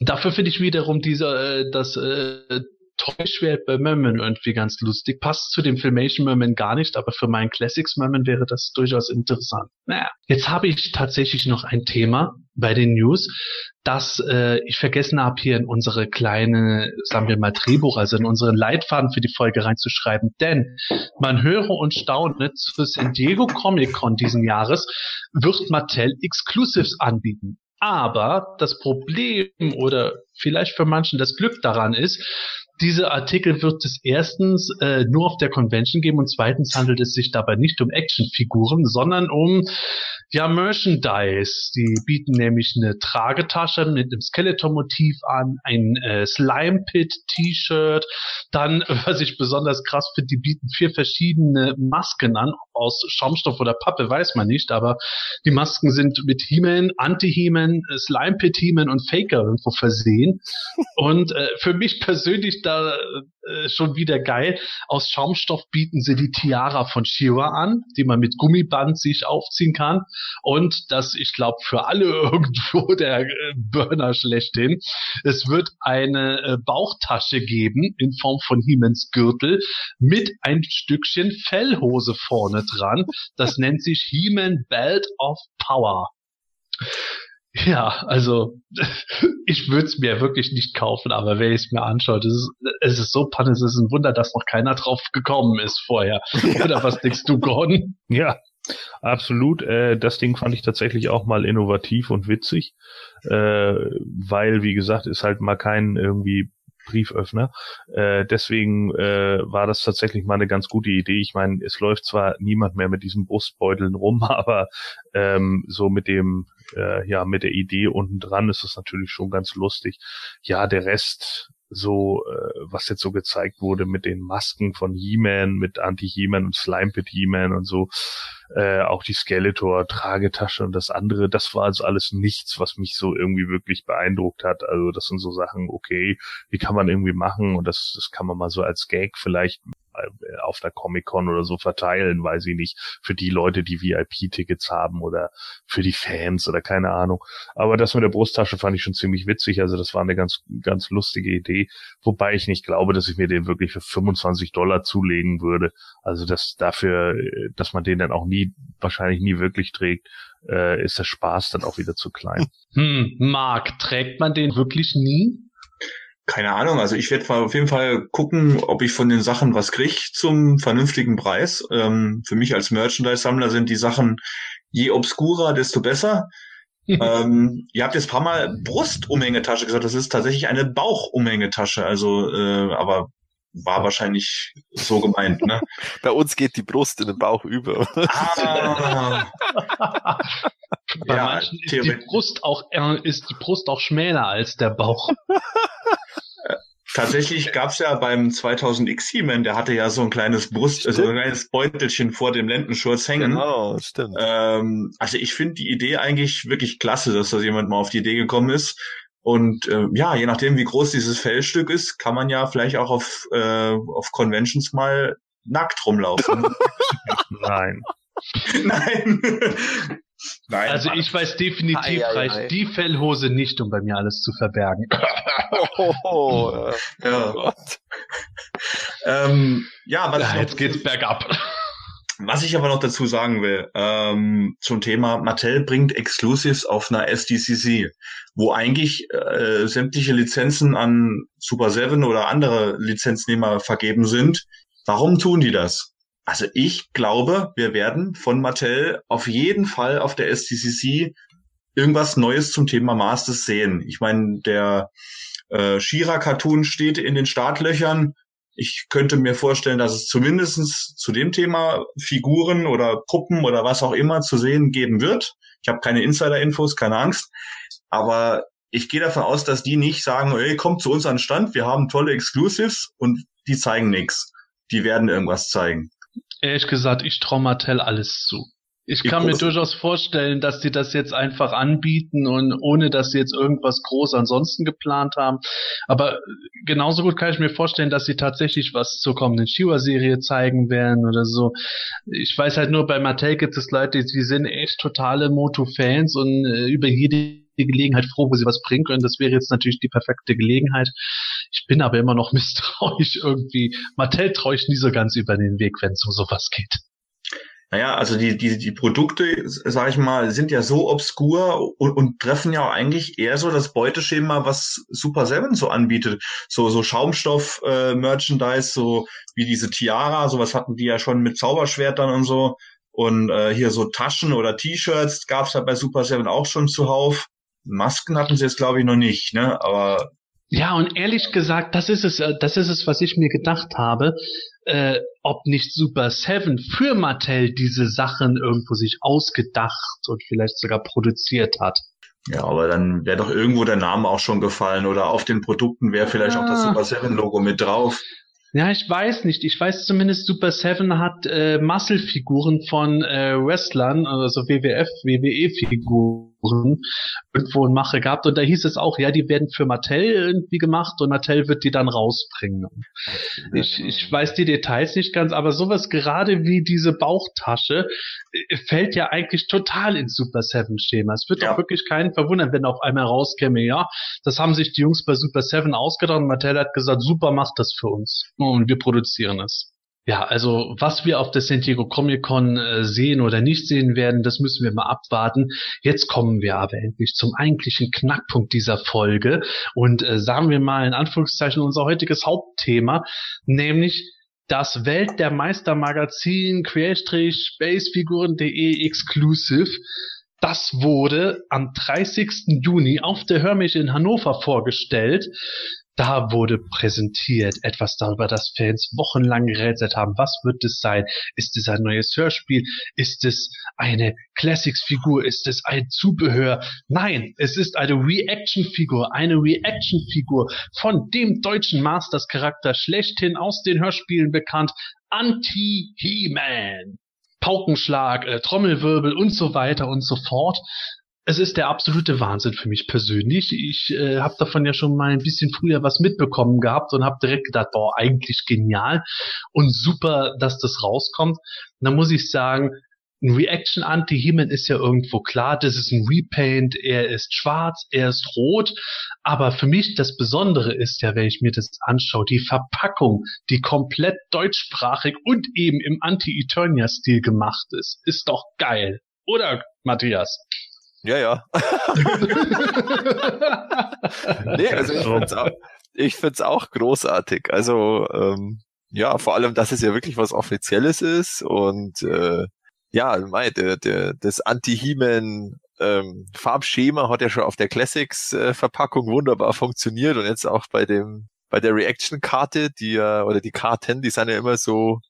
Dafür finde ich wiederum diese, äh, das äh, Täuschwert bei Merman irgendwie ganz lustig. Passt zu dem Filmation Merman gar nicht, aber für meinen Classics Merman wäre das durchaus interessant. Naja, jetzt habe ich tatsächlich noch ein Thema bei den News, das äh, ich vergessen habe, hier in unsere kleine, sagen wir mal, Drehbuch, also in unseren Leitfaden für die Folge reinzuschreiben. Denn man höre und staune, zu San Diego Comic Con diesen Jahres wird Mattel Exclusives anbieten. Aber das Problem oder vielleicht für manchen das Glück daran ist, diese Artikel wird es erstens äh, nur auf der Convention geben und zweitens handelt es sich dabei nicht um Actionfiguren, sondern um ja Merchandise. Die bieten nämlich eine Tragetasche mit einem Skeleton-Motiv an, ein äh, Slime Pit T-Shirt, dann was ich besonders krass finde, die bieten vier verschiedene Masken an aus Schaumstoff oder Pappe, weiß man nicht, aber die Masken sind mit He-Man, Anti-He-Man, Slime Pit He-Man und Faker irgendwo versehen. und äh, für mich persönlich da äh, schon wieder geil. Aus Schaumstoff bieten sie die Tiara von Shira an, die man mit Gummiband sich aufziehen kann. Und das, ich glaube, für alle irgendwo der äh, Burner schlechthin. Es wird eine äh, Bauchtasche geben in Form von Hiemens Gürtel mit ein Stückchen Fellhose vorne dran. Das nennt sich He-Man Belt of Power. Ja, also ich würde es mir wirklich nicht kaufen, aber wenn ich es mir anschaue, es ist, es ist so panne, es ist ein Wunder, dass noch keiner drauf gekommen ist vorher. Oder was denkst du, Gordon? Ja, absolut. Äh, das Ding fand ich tatsächlich auch mal innovativ und witzig, äh, weil, wie gesagt, ist halt mal kein irgendwie Brieföffner. Äh, deswegen äh, war das tatsächlich mal eine ganz gute Idee. Ich meine, es läuft zwar niemand mehr mit diesen Brustbeuteln rum, aber ähm, so mit dem äh, ja mit der Idee unten dran ist es natürlich schon ganz lustig. Ja, der Rest so, äh, was jetzt so gezeigt wurde mit den Masken von He-Man, mit Anti-He-Man und Slimepit He-Man und so, äh, auch die Skeletor, Tragetasche und das andere, das war also alles nichts, was mich so irgendwie wirklich beeindruckt hat. Also das sind so Sachen, okay, die kann man irgendwie machen und das, das kann man mal so als Gag vielleicht auf der Comic-Con oder so verteilen, weiß ich nicht, für die Leute, die VIP-Tickets haben oder für die Fans oder keine Ahnung. Aber das mit der Brusttasche fand ich schon ziemlich witzig, also das war eine ganz, ganz lustige Idee, wobei ich nicht glaube, dass ich mir den wirklich für 25 Dollar zulegen würde. Also das dafür, äh, dass man den dann auch nie, wahrscheinlich nie wirklich trägt, äh, ist der Spaß dann auch wieder zu klein. Hm, Marc, trägt man den wirklich nie? Keine Ahnung, also ich werde auf jeden Fall gucken, ob ich von den Sachen was kriege zum vernünftigen Preis. Ähm, für mich als Merchandise-Sammler sind die Sachen je obscurer, desto besser. ähm, ihr habt jetzt ein paar Mal Brustumhängetasche gesagt, das ist tatsächlich eine Bauchumhängetasche, also äh, aber war wahrscheinlich so gemeint, ne? Bei uns geht die Brust in den Bauch über. Ah. Bei ja, manchen ist die Brust auch äh, ist die Brust auch schmäler als der Bauch. tatsächlich gab's ja beim 2000X He-Man, der hatte ja so ein kleines Brust, also ein kleines Beutelchen vor dem Lendenschurz hängen. Genau, stimmt. Ähm, also ich finde die Idee eigentlich wirklich klasse, dass da jemand mal auf die Idee gekommen ist. Und äh, ja, je nachdem, wie groß dieses Fellstück ist, kann man ja vielleicht auch auf, äh, auf Conventions mal nackt rumlaufen. Nein. Nein. Nein. Also ich weiß definitiv, Ei, ei, reicht ei. die Fellhose nicht, um bei mir alles zu verbergen. Oh, oh, äh, ja. oh Gott. Ähm, ja, was, Ja, jetzt geht's bergab. Was ich aber noch dazu sagen will, ähm, zum Thema Mattel bringt Exclusives auf einer SDCC, wo eigentlich äh, sämtliche Lizenzen an Super 7 oder andere Lizenznehmer vergeben sind. Warum tun die das? Also ich glaube, wir werden von Mattel auf jeden Fall auf der SDCC irgendwas Neues zum Thema Masters sehen. Ich meine, der äh, Shira-Cartoon steht in den Startlöchern. Ich könnte mir vorstellen, dass es zumindestens zu dem Thema Figuren oder Puppen oder was auch immer zu sehen geben wird. Ich habe keine Insider-Infos, keine Angst. Aber ich gehe davon aus, dass die nicht sagen, ey, kommt zu uns an den Stand, wir haben tolle Exclusives und die zeigen nichts. Die werden irgendwas zeigen. Ehrlich gesagt, ich traue Mattel alles zu. Ich kann mir durchaus vorstellen, dass die das jetzt einfach anbieten und ohne dass sie jetzt irgendwas groß ansonsten geplant haben. Aber genauso gut kann ich mir vorstellen, dass sie tatsächlich was zur kommenden Shiva-Serie zeigen werden oder so. Ich weiß halt nur, bei Mattel gibt es Leute, die sind echt totale Moto-Fans und äh, über jede Gelegenheit froh, wo sie was bringen können. Das wäre jetzt natürlich die perfekte Gelegenheit. Ich bin aber immer noch misstrauisch irgendwie. Mattel traue ich nie so ganz über den Weg, wenn es um sowas geht. Naja, also die, die, die Produkte, sag ich mal, sind ja so obskur und, und treffen ja auch eigentlich eher so das Beuteschema, was Super Seven so anbietet. So, so Schaumstoff-Merchandise, so wie diese Tiara, sowas hatten die ja schon mit Zauberschwertern und so. Und äh, hier so Taschen oder T-Shirts gab's ja bei Super Seven auch schon zuhauf. Masken hatten sie jetzt, glaube ich, noch nicht, ne? Aber Ja, und ehrlich gesagt, das ist es, äh, das ist es, was ich mir gedacht habe, äh, ob nicht Super Seven für Mattel diese Sachen irgendwo sich ausgedacht und vielleicht sogar produziert hat. ja, aber dann wäre doch irgendwo der Name auch schon gefallen oder auf den Produkten wäre vielleicht auch das Ah. Super Seven Logo mit drauf. Ja, ich weiß nicht. Ich weiß zumindest, Super Seven hat äh, Muscle-Figuren von äh, Wrestlern, also WWF, WWE-Figuren irgendwo in Mache gehabt. Und da hieß es auch, ja, die werden für Mattel irgendwie gemacht und Mattel wird die dann rausbringen. Ich, ich weiß die Details nicht ganz, aber sowas gerade wie diese Bauchtasche äh, fällt ja eigentlich total ins Super Seven Schema. Es wird Ja. doch wirklich keinen verwundern, wenn auf einmal rauskäme, ja, das haben sich die Jungs bei Super Seven ausgedacht und Mattel hat gesagt, super, macht das für uns. Und wir produzieren es. Ja, also was wir auf der San Diego Comic Con äh, sehen oder nicht sehen werden, das müssen wir mal abwarten. Jetzt kommen wir aber endlich zum eigentlichen Knackpunkt dieser Folge und äh, sagen wir mal in Anführungszeichen unser heutiges Hauptthema, nämlich das Welt der Meistermagazin Querstrich-Spacefiguren.de Exclusive. Das wurde am 30. Juni auf der Hörmich in Hannover vorgestellt. Da wurde präsentiert etwas darüber, das Fans wochenlang gerätselt haben. Was wird es sein? Ist es ein neues Hörspiel? Ist es eine Classics-Figur? Ist es ein Zubehör? Nein, es ist eine Reaction-Figur. Eine Reaction-Figur von dem deutschen Masters-Charakter schlechthin aus den Hörspielen bekannt. Anti-He-Man. Paukenschlag, äh, Trommelwirbel und so weiter und so fort. Es ist der absolute Wahnsinn für mich persönlich. Ich äh, habe davon ja schon mal ein bisschen früher was mitbekommen gehabt und habe direkt gedacht, boah, eigentlich genial und super, dass das rauskommt. Und dann muss ich sagen, ein Reaction Anti-He-Man ist ja irgendwo klar, das ist ein Repaint, er ist schwarz, er ist rot, aber für mich das Besondere ist ja, wenn ich mir das anschaue, die Verpackung, die komplett deutschsprachig und eben im Anti-Eternia-Stil gemacht ist, ist doch geil. Oder, Matthias? Ja, ja. nee, also ich find's auch, ich find's auch großartig. Also, ähm, ja, vor allem, dass es ja wirklich was Offizielles ist und äh, ja, mei, der, der, das Anti-He-Man ähm, Farbschema hat ja schon auf der Classics äh, Verpackung wunderbar funktioniert und jetzt auch bei dem bei der Reaction-Karte, die ja, oder die Karten, die sind ja immer so,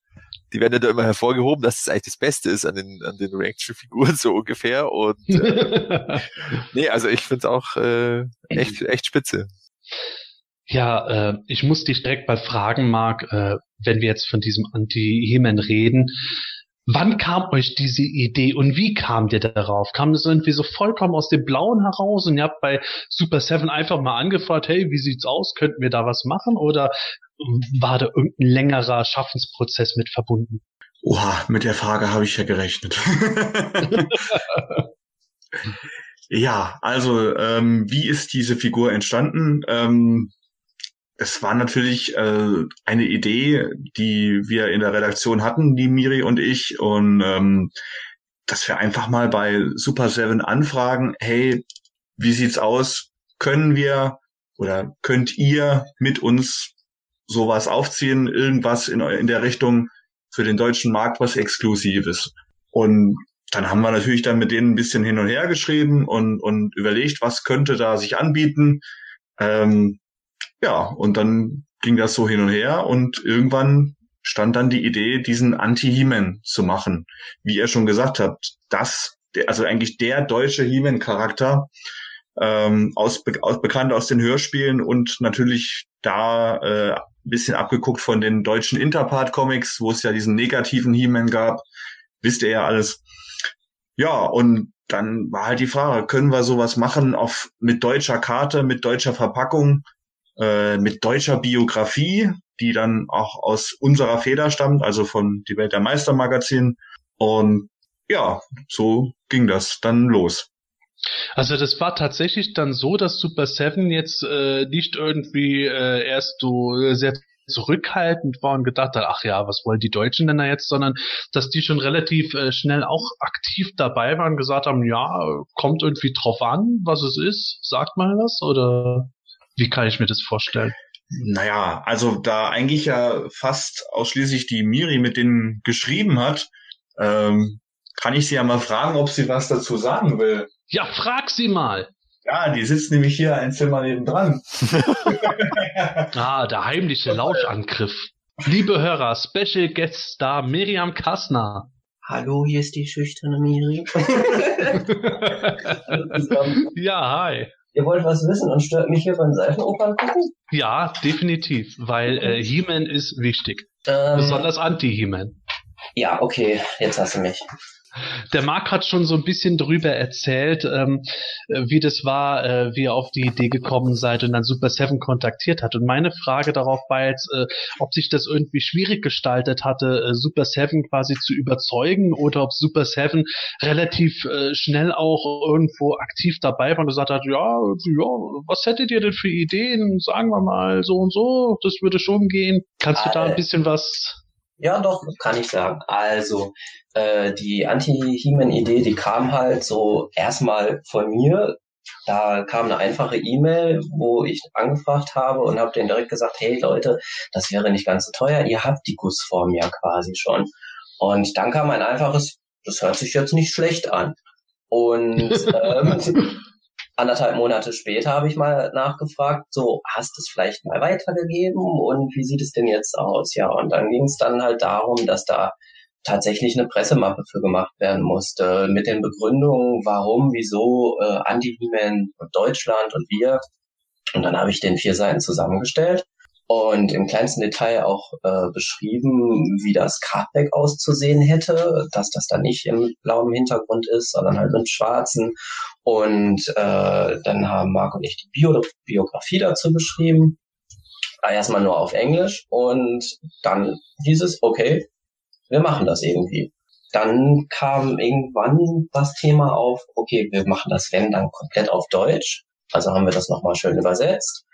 die werden ja da immer hervorgehoben, dass es eigentlich das Beste ist an den, an den Reaction-Figuren so ungefähr. Und äh, nee, also ich find's auch äh, echt, echt spitze. Ja, äh, ich muss dich direkt mal fragen, Marc, äh, wenn wir jetzt von diesem Anti-He-Man reden, wann kam euch diese Idee und wie kam ihr darauf? Kam das irgendwie so vollkommen aus dem Blauen heraus und ihr habt bei Super Seven einfach mal angefragt, hey, wie sieht's aus? Könnten wir da was machen? Oder war da irgendein längerer Schaffensprozess mit verbunden? Oha, mit der Frage habe ich ja gerechnet. ja, also ähm, wie ist diese Figur entstanden? Ähm, es war natürlich äh, eine Idee, die wir in der Redaktion hatten, die Miri und ich, und ähm, dass wir einfach mal bei Super Seven anfragen, hey, wie sieht's aus? Können wir oder könnt ihr mit uns sowas aufziehen, irgendwas in, in der Richtung für den deutschen Markt was Exklusives? Und dann haben wir natürlich dann mit denen ein bisschen hin und her geschrieben und, und überlegt, was könnte da sich anbieten. Ähm, ja, und dann ging das so hin und her und irgendwann stand dann die Idee, diesen Anti-He-Man zu machen. Wie ihr schon gesagt habt, das, also eigentlich der deutsche He-Man-Charakter, ähm, aus, aus, bekannt aus den Hörspielen und natürlich da äh, bisschen abgeguckt von den deutschen Interpart-Comics, wo es ja diesen negativen He-Man gab. Wisst ihr ja alles. Ja, und dann war halt die Frage, können wir sowas machen auf, mit deutscher Karte, mit deutscher Verpackung? Äh, mit deutscher Biografie, die dann auch aus unserer Feder stammt, also von Die Welt der Meister Magazin. Und ja, so ging das dann los. Also das war tatsächlich dann so, dass Super Seven jetzt äh, nicht irgendwie äh, erst so sehr zurückhaltend war und gedacht hat, ach ja, was wollen die Deutschen denn da jetzt, sondern dass die schon relativ äh, schnell auch aktiv dabei waren gesagt haben, ja, kommt irgendwie drauf an, was es ist, sagt mal was oder wie kann ich mir das vorstellen? Naja, also da eigentlich ja fast ausschließlich die Miri mit denen geschrieben hat, ähm, kann ich sie ja mal fragen, ob sie was dazu sagen will. Ja, frag sie mal. Ja, die sitzt nämlich hier ein Zimmer nebendran. ah, der heimliche Lauschangriff. Liebe Hörer, Special Guest Star Miriam Kassner. Hallo, hier ist die schüchterne Miri. ja, hi. Ihr wollt was wissen und stört mich hier beim Seifenopern gucken? Ja, definitiv, weil äh, He-Man ist wichtig. Ähm, Besonders Anti-He-Man. Ja, okay, jetzt hast du mich. Der Marc hat schon so ein bisschen drüber erzählt, ähm, äh, wie das war, äh, wie ihr auf die Idee gekommen seid und dann Super Seven kontaktiert hat. Und meine Frage darauf war jetzt, äh, ob sich das irgendwie schwierig gestaltet hatte, äh, Super Seven quasi zu überzeugen oder ob Super Seven relativ äh, schnell auch irgendwo aktiv dabei war und gesagt hat, ja, ja, was hättet ihr denn für Ideen? Sagen wir mal so und so, das würde schon gehen. Kannst du da ein bisschen was ja, doch, kann ich sagen. Also, äh, die Anti-He-Man-Idee, die kam halt so erstmal von mir. Da kam eine einfache E-Mail, wo ich angefragt habe und habe denen direkt gesagt, hey Leute, das wäre nicht ganz so teuer, ihr habt die Gussform ja quasi schon. Und dann kam ein einfaches, das hört sich jetzt nicht schlecht an. Und ähm, anderthalb Monate später habe ich mal nachgefragt, so, hast du es vielleicht mal weitergegeben und wie sieht es denn jetzt aus? Ja, und dann ging es dann halt darum, dass da tatsächlich eine Pressemappe für gemacht werden musste, mit den Begründungen, warum, wieso, äh, Anti-He-Man Deutschland und wir. Und dann habe ich den vier Seiten zusammengestellt und im kleinsten Detail auch äh, beschrieben, wie das Cardback auszusehen hätte, dass das dann nicht im blauen Hintergrund ist, sondern halt mit schwarzen. Und äh, dann haben Marc und ich die Bio Biografie dazu beschrieben. Erstmal nur auf Englisch und dann hieß es, okay, wir machen das irgendwie. Dann kam irgendwann das Thema auf, okay, wir machen das wenn dann komplett auf Deutsch. Also haben wir das nochmal schön übersetzt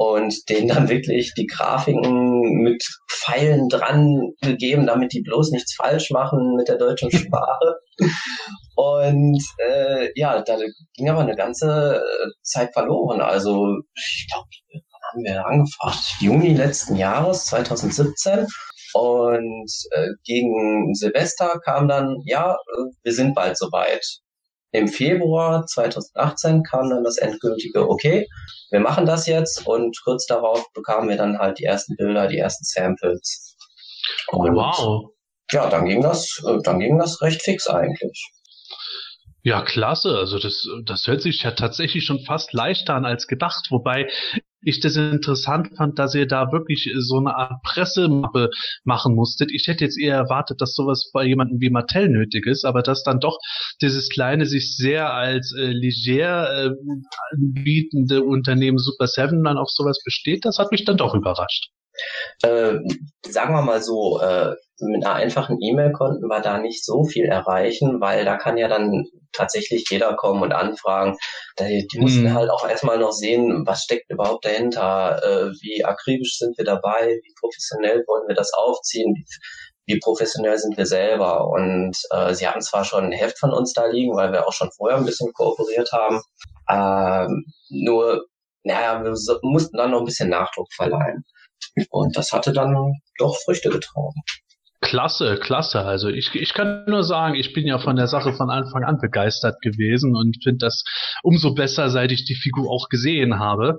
und denen dann wirklich die Grafiken mit Pfeilen dran gegeben, damit die bloß nichts falsch machen mit der deutschen Sprache. und äh, ja, da ging aber eine ganze Zeit verloren. Also ich glaube, haben wir angefangen? Juni letzten Jahres, 2017. Und äh, gegen Silvester kam dann, ja, äh, wir sind bald soweit. Im Februar 2018 kam dann das endgültige Okay, wir machen das jetzt und kurz darauf bekamen wir dann halt die ersten Bilder, die ersten Samples. Und wow. Ja, dann ging das, äh, dann ging das recht fix eigentlich. Ja, klasse. Also das, das hört sich ja tatsächlich schon fast leichter an als gedacht. Wobei ich das interessant fand, dass ihr da wirklich so eine Art Pressemappe machen musstet. Ich hätte jetzt eher erwartet, dass sowas bei jemandem wie Mattel nötig ist, aber dass dann doch dieses kleine, sich sehr als äh, leger äh, bietende Unternehmen Super Seven dann auf sowas besteht, das hat mich dann doch überrascht. Äh, sagen wir mal so, äh, mit einer einfachen E-Mail konnten wir da nicht so viel erreichen, weil da kann ja dann tatsächlich jeder kommen und anfragen. Die, die mussten Mhm. halt auch erstmal noch sehen, was steckt überhaupt dahinter, äh, wie akribisch sind wir dabei, wie professionell wollen wir das aufziehen, wie, wie professionell sind wir selber. Und äh, sie haben zwar schon ein Heft von uns da liegen, weil wir auch schon vorher ein bisschen kooperiert haben, ähm, nur, naja, wir so, mussten dann noch ein bisschen Nachdruck verleihen. Und das hatte dann doch Früchte getragen. Klasse, klasse. Also ich, ich kann nur sagen, ich bin ja von der Sache von Anfang an begeistert gewesen und finde das umso besser, seit ich die Figur auch gesehen habe.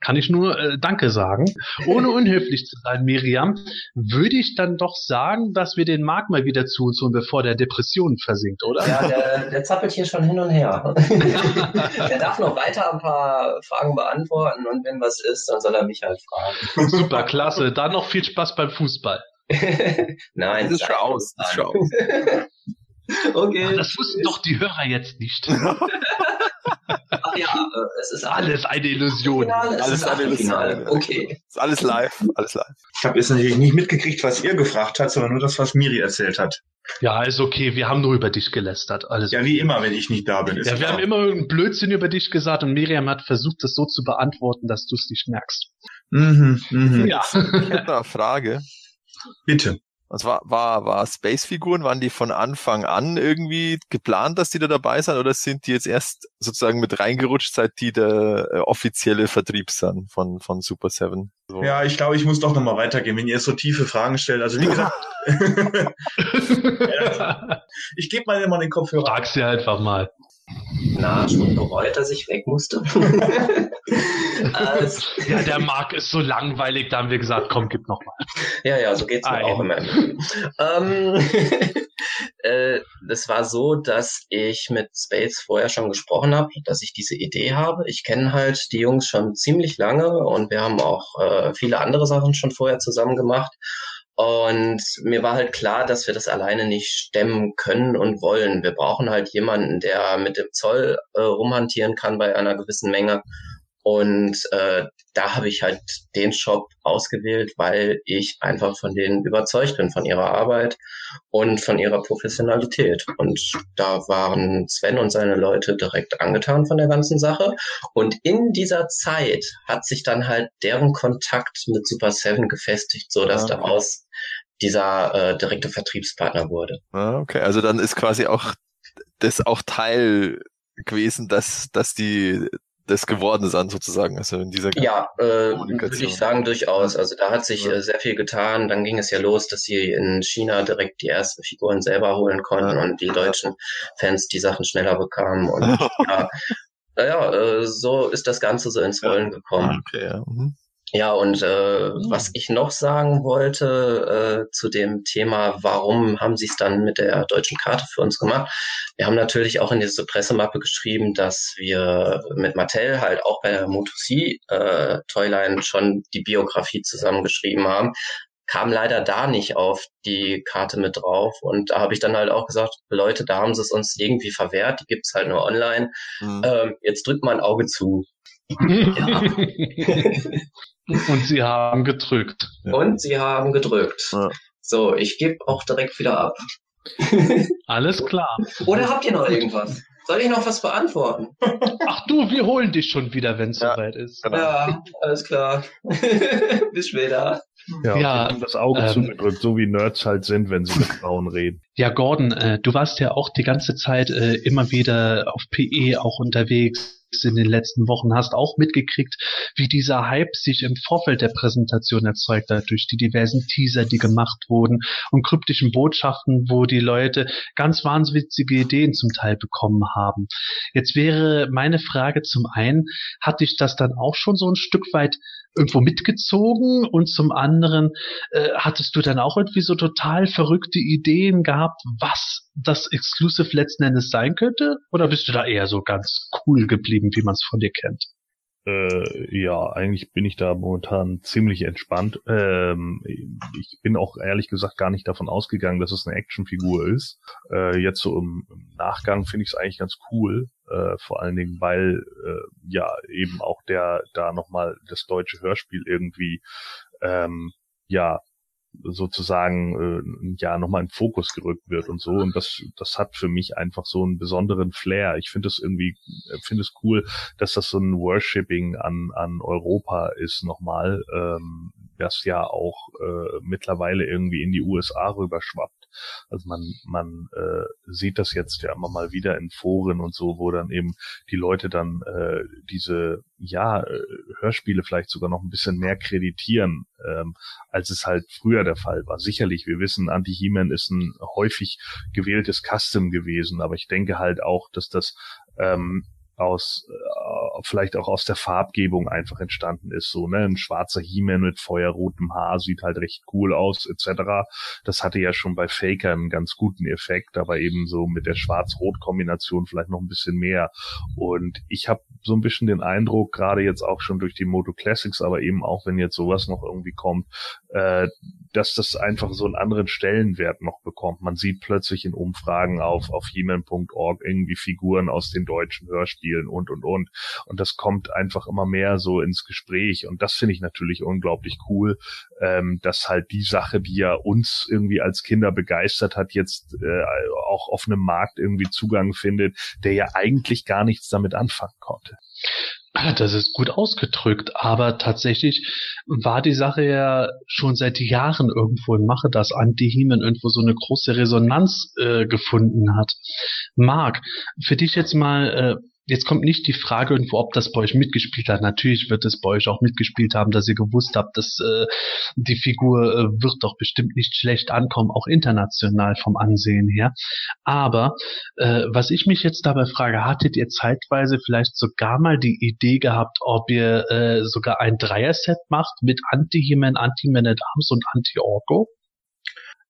Kann ich nur äh, Danke sagen. Ohne unhöflich zu sein, Miriam, würde ich dann doch sagen, dass wir den Marc mal wieder zu uns holen, bevor der Depression versinkt, oder? Ja, der, der zappelt hier schon hin und her. der darf noch weiter ein paar Fragen beantworten und wenn was ist, dann soll er mich halt fragen. Super, klasse. Dann noch viel Spaß beim Fußball. Nein, Das ist schon aus. Das ist schon aus. Okay. Das wussten doch die Hörer jetzt nicht. Ach ja, äh, es ist Alles eine Illusion. Finale, es Alles ist eine. Illusion. Okay. Ist alles live, alles live. Ich habe jetzt natürlich nicht mitgekriegt, was ihr gefragt habt, sondern nur das, was Miri erzählt hat. Ja, ist okay. Wir haben nur über dich gelästert. Alles Ja, wie immer, wenn ich nicht da bin. Ist Ja, wir klar. haben immer einen Blödsinn über dich gesagt und Miriam hat versucht, das so zu beantworten, dass du es nicht merkst. Mhm, mhm. Ja. Ich hätte eine Frage. Bitte. Und zwar war, war Space-Figuren, waren die von Anfang an irgendwie geplant, dass die da dabei sind, oder sind die jetzt erst sozusagen mit reingerutscht, seit die der äh, offizielle Vertrieb sind von, von Super Seven? So. Ja, ich glaube, ich muss doch nochmal weitergehen, wenn ihr so tiefe Fragen stellt. Also wie gesagt, ich gebe mal immer den Kopfhörer. Frag sie einfach mal. Na, schon bereut, dass ich weg musste. Es- Ja, der Marc ist so langweilig, da haben wir gesagt, komm, gib noch mal. Ja, ja, so geht's mir Ein. auch immer. ähm, äh, es war so, dass ich mit Spades vorher schon gesprochen habe, dass ich diese Idee habe. Ich kenne halt die Jungs schon ziemlich lange und wir haben auch äh, viele andere Sachen schon vorher zusammen gemacht. Und mir war halt klar, dass wir das alleine nicht stemmen können und wollen. Wir brauchen halt jemanden, der mit dem Zoll äh, rumhantieren kann bei einer gewissen Menge. Und äh, da habe ich halt den Shop ausgewählt, weil ich einfach von denen überzeugt bin, von ihrer Arbeit und von ihrer Professionalität. Und da waren Sven und seine Leute direkt angetan von der ganzen Sache. Und in dieser Zeit hat sich dann halt deren Kontakt mit Super Seven gefestigt, so dass Ah, okay. daraus dieser äh, direkte Vertriebspartner wurde. Ah, okay, also dann ist quasi auch das auch Teil gewesen, dass, dass die das geworden sind sozusagen, also in dieser Ja, äh, würde ich sagen, durchaus. Also da hat sich Ja. äh, sehr viel getan. Dann ging es ja los, dass sie in China direkt die ersten Figuren selber holen konnten Ja. und die deutschen Fans die Sachen schneller bekamen. Und ja, naja, äh, so ist das Ganze so ins Rollen gekommen. okay, ja. Mhm. Ja, und äh, was ich noch sagen wollte äh, zu dem Thema, warum haben sie es dann mit der deutschen Karte für uns gemacht? Wir haben natürlich auch in diese Pressemappe geschrieben, dass wir mit Mattel halt auch bei der Moto C äh, Toyline schon die Biografie zusammengeschrieben haben. Kam leider da nicht auf die Karte mit drauf. Und da habe ich dann halt auch gesagt, Leute, da haben sie es uns irgendwie verwehrt, die gibt's halt nur online. Mhm. Ähm, jetzt drückt mal ein Auge zu. Ja. Und sie haben gedrückt. Und sie haben gedrückt. Ja. So, ich gebe auch direkt wieder ab. Alles klar. Oder habt ihr noch irgendwas? Soll ich noch was beantworten? Ach du, wir holen dich schon wieder, wenn es Ja. soweit ist. Genau. Ja, alles klar. Bis später. Ja, Ja, das Auge ähm, zugedrückt, so wie Nerds halt sind, wenn sie mit Frauen reden. Ja, Gordon, äh, du warst ja auch die ganze Zeit äh, immer wieder auf PE auch unterwegs in den letzten Wochen, hast auch mitgekriegt, wie dieser Hype sich im Vorfeld der Präsentation erzeugt hat, durch die diversen Teaser, die gemacht wurden und kryptischen Botschaften, wo die Leute ganz wahnwitzige Ideen zum Teil bekommen haben. Jetzt wäre meine Frage zum einen, hat dich das dann auch schon so ein Stück weit irgendwo mitgezogen und zum anderen äh, hattest du dann auch irgendwie so total verrückte Ideen gehabt, was das Exclusive letzten Endes sein könnte? Oder bist du da eher so ganz cool geblieben, wie man es von dir kennt? Äh, ja, eigentlich bin ich da momentan ziemlich entspannt. Ähm, ich bin auch ehrlich gesagt gar nicht davon ausgegangen, dass es eine Actionfigur ist. Äh, jetzt so im, im Nachgang finde ich es eigentlich ganz cool. Äh, vor allen Dingen, weil äh, ja eben auch der da nochmal das deutsche Hörspiel irgendwie ähm, ja sozusagen äh, ja nochmal in Fokus gerückt wird und so und das das hat für mich einfach so einen besonderen Flair. Ich finde es irgendwie finde es cool, dass das so ein Worshipping an an Europa ist nochmal, ähm, das ja auch äh, mittlerweile irgendwie in die USA rüberschwappt. Also man, man äh, sieht das jetzt ja immer mal wieder in Foren und so, wo dann eben die Leute dann äh, diese, ja, äh, Hörspiele vielleicht sogar noch ein bisschen mehr kreditieren, ähm, als es halt früher der Fall war. Sicherlich, wir wissen, Anti-He-Man ist ein häufig gewähltes Custom gewesen, aber ich denke halt auch, dass das ähm, aus äh, vielleicht auch aus der Farbgebung einfach entstanden ist. So, ne, ein schwarzer He-Man mit feuerrotem Haar sieht halt recht cool aus, etc. Das hatte ja schon bei Faker einen ganz guten Effekt, aber eben so mit der Schwarz-Rot-Kombination vielleicht noch ein bisschen mehr. Und ich habe so ein bisschen den Eindruck, gerade jetzt auch schon durch die Moto Classics, aber eben auch wenn jetzt sowas noch irgendwie kommt, äh, dass das einfach so einen anderen Stellenwert noch bekommt. Man sieht plötzlich in Umfragen auf, auf he-man.org irgendwie Figuren aus den deutschen Hörspielen und, und, und. Und das kommt einfach immer mehr so ins Gespräch. Und das finde ich natürlich unglaublich cool, ähm, dass halt die Sache, die ja uns irgendwie als Kinder begeistert hat, jetzt äh, auch auf einem Markt irgendwie Zugang findet, der ja eigentlich gar nichts damit anfangen konnte. Ah, das ist gut ausgedrückt, aber tatsächlich war die Sache ja schon seit Jahren irgendwo in Mache, dass Anti-Heman irgendwo so eine große Resonanz äh, gefunden hat. Marc, für dich jetzt mal äh, Jetzt kommt nicht die Frage irgendwo, ob das bei euch mitgespielt hat. Natürlich wird es bei euch auch mitgespielt haben, dass ihr gewusst habt, dass äh, die Figur äh, wird doch bestimmt nicht schlecht ankommen, auch international vom Ansehen her. Aber äh, was ich mich jetzt dabei frage, hattet ihr zeitweise vielleicht sogar mal die Idee gehabt, ob ihr äh, sogar ein Dreier-Set macht mit Anti-He-Man, Anti-Man-at-Arms und Anti-Orko?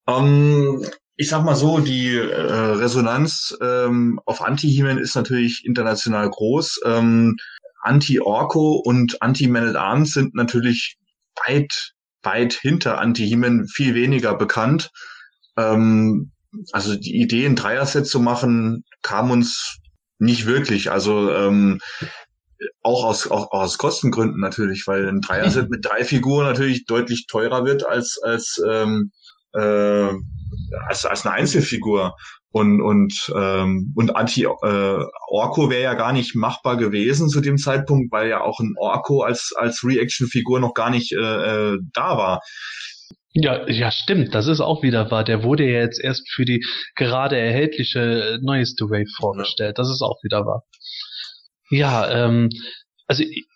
Um, ähm, ich sag mal so, die äh, Resonanz ähm, auf Anti-He-Man ist natürlich international groß. Ähm, Anti-Orko und Anti-Man at Arms sind natürlich weit, weit hinter Anti-He-Man viel weniger bekannt. Ähm, also die Idee, ein Dreier-Set zu machen, kam uns nicht wirklich. Also ähm, auch aus, auch aus Kostengründen natürlich, weil ein Dreier-Set mit drei Figuren natürlich deutlich teurer wird als, als ähm, äh, als, als eine Einzelfigur. Und, und, ähm, und Anti-Orko äh, wäre ja gar nicht machbar gewesen zu dem Zeitpunkt, weil ja auch ein Orko als, als Reaction-Figur noch gar nicht äh, äh, da war. Ja, ja, stimmt. Das ist auch wieder wahr. Der wurde ja jetzt erst für die gerade erhältliche neueste Wave vorgestellt. Das ist auch wieder wahr. Ja, ähm, also ich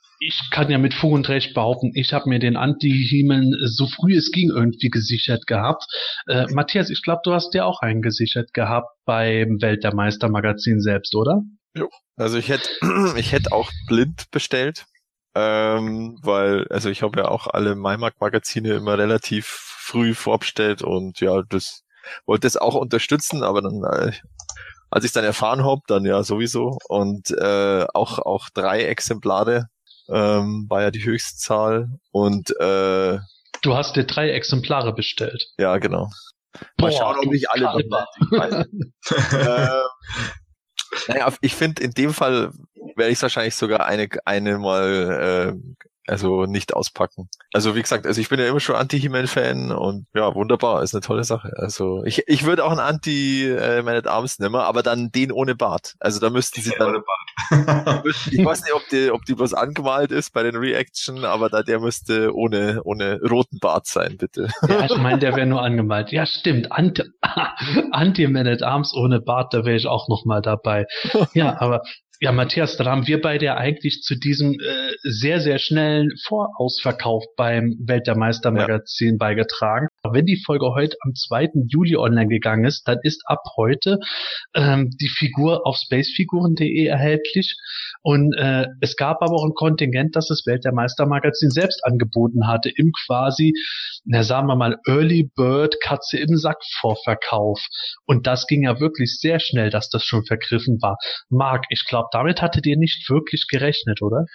kann ja mit Fug und Recht behaupten, ich habe mir den Anti-Heman so früh es ging irgendwie gesichert gehabt. Äh, Matthias, ich glaube, du hast dir auch einen gesichert gehabt beim Welt der Meister Magazin selbst, oder? Jo. Also ich hätte ich hätte auch blind bestellt, ähm, weil also ich habe ja auch alle Maimark Magazine immer relativ früh vorbestellt und ja, das wollte es auch unterstützen, aber dann äh, als ich dann erfahren habe, dann ja sowieso und äh, auch auch drei Exemplare ähm, war ja die Höchstzahl und äh, Du hast dir drei Exemplare bestellt. Ja, genau. Mal Boah, schauen, ob ich alle äh, naja, ich finde, in dem Fall werde ich wahrscheinlich sogar eine, eine mal äh, also nicht auspacken. Also wie gesagt, also ich bin ja immer schon Anti-He-Man-Fan und ja, wunderbar, ist eine tolle Sache. Also ich, ich würde auch einen Anti-Man at Arms nehmen, aber dann den ohne Bart. Also da müssten sie dann. Ohne Bart. ich weiß nicht, ob die, ob die bloß angemalt ist bei den Reaction, aber da der müsste ohne, ohne roten Bart sein, bitte. Ja, ich meine, der wäre nur angemalt. Ja, stimmt. Anti-Man at Arms ohne Bart, da wäre ich auch noch mal dabei. Ja, aber ja, Matthias, da haben wir beide ja eigentlich zu diesem äh, sehr, sehr schnellen Vorausverkauf beim Welt der Meister Magazin ja. beigetragen. Wenn die Folge heute am 2. Juli online gegangen ist, dann ist ab heute ähm, die Figur auf spacefiguren.de erhältlich. Und äh, es gab aber auch ein Kontingent, das das Welt der Meister Magazin selbst angeboten hatte, im quasi, na sagen wir mal, Early Bird Katze im Sack Vorverkauf. Und das ging ja wirklich sehr schnell, dass das schon vergriffen war. Marc, ich glaube, damit hattet ihr nicht wirklich gerechnet, oder?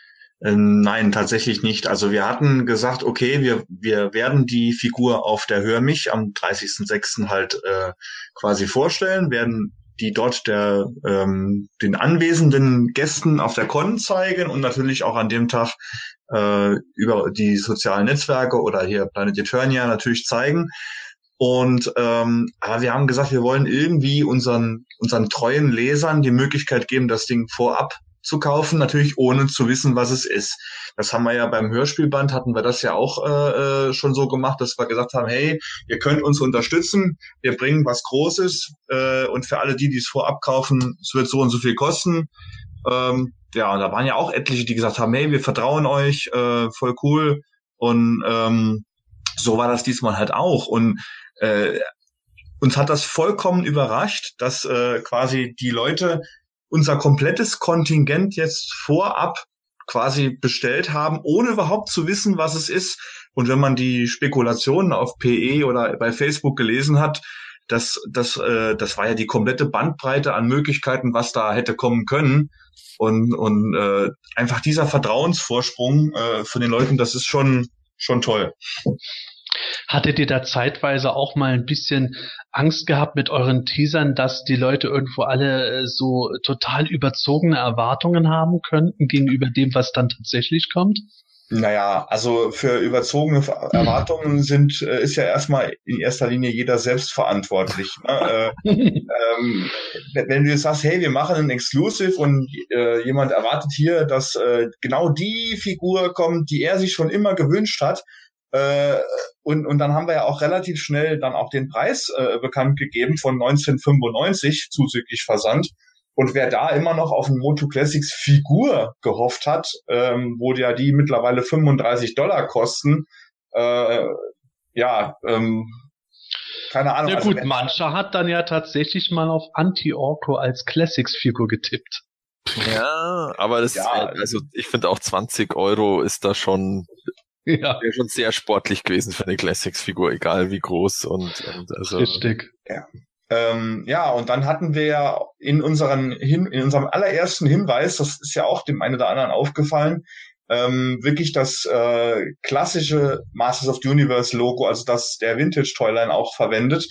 Ähm, nein, tatsächlich nicht. Also wir hatten gesagt, okay, wir, wir werden die Figur auf der Hör mich am 30.06. halt äh, quasi vorstellen, werden die dort der ähm, den anwesenden Gästen auf der Con zeigen und natürlich auch an dem Tag äh, über die sozialen Netzwerke oder hier Planet Eternia natürlich zeigen. Und ähm, aber wir haben gesagt, wir wollen irgendwie unseren unseren treuen Lesern die Möglichkeit geben, das Ding vorab zu kaufen, natürlich ohne zu wissen, was es ist. Das haben wir ja beim Hörspielband, hatten wir das ja auch äh, äh, schon so gemacht, dass wir gesagt haben, hey, ihr könnt uns unterstützen, wir bringen was Großes äh, und für alle die, die es vorab kaufen, es wird so und so viel kosten. Ähm, ja, und da waren ja auch etliche, die gesagt haben, hey, wir vertrauen euch, äh, voll cool. Und ähm, so war das diesmal halt auch. Und äh, uns hat das vollkommen überrascht, dass äh, quasi die Leute unser komplettes Kontingent jetzt vorab quasi bestellt haben, ohne überhaupt zu wissen, was es ist. Und wenn man die Spekulationen auf PE oder bei Facebook gelesen hat, das, das, äh, das war ja die komplette Bandbreite an Möglichkeiten, was da hätte kommen können. Und, und äh, einfach dieser Vertrauensvorsprung äh, von den Leuten, das ist schon, schon toll. Hattet ihr da zeitweise auch mal ein bisschen Angst gehabt mit euren Teasern, dass die Leute irgendwo alle äh, so total überzogene Erwartungen haben könnten gegenüber dem, was dann tatsächlich kommt? Naja, also für überzogene Erwartungen sind, äh, ist ja erstmal in erster Linie jeder selbst verantwortlich. Ne? äh, ähm, wenn du jetzt sagst, hey, wir machen ein Exclusive und äh, jemand erwartet hier, dass äh, genau die Figur kommt, die er sich schon immer gewünscht hat, äh, und, und dann haben wir ja auch relativ schnell dann auch den Preis äh, bekannt gegeben von 1995 zuzüglich Versand. Und wer da immer noch auf ein Moto Classics Figur gehofft hat, ähm, wo ja die mittlerweile 35 Dollar kosten, äh, ja, ähm, keine Ahnung. Ja also gut, mancher hat dann ja tatsächlich mal auf Anti-Orko als Classics-Figur getippt. Ja, aber das, ja, also ich finde auch 20 Euro ist da schon ja. Wäre schon sehr sportlich gewesen für eine Classics-Figur, egal wie groß und, und also. Richtig. Ja. Ähm, ja, und dann hatten wir ja in, unseren Hin in unserem allerersten Hinweis, das ist ja auch dem einen oder anderen aufgefallen, ähm, wirklich das äh, klassische Masters of the Universe Logo, also das der Vintage Toyline auch verwendet,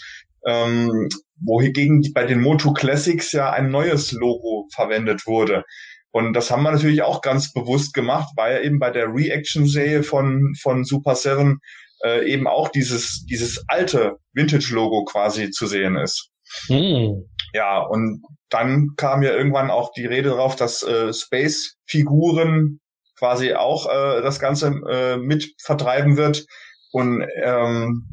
ähm, wohingegen bei den Moto Classics ja ein neues Logo verwendet wurde. Und das haben wir natürlich auch ganz bewusst gemacht, weil eben bei der Reaction-Serie von, von Super Seven äh, eben auch dieses, dieses alte Vintage-Logo quasi zu sehen ist. Hm. Ja, und dann kam ja irgendwann auch die Rede darauf, dass äh, Space-Figuren quasi auch äh, das Ganze äh, mit vertreiben wird. Und ähm,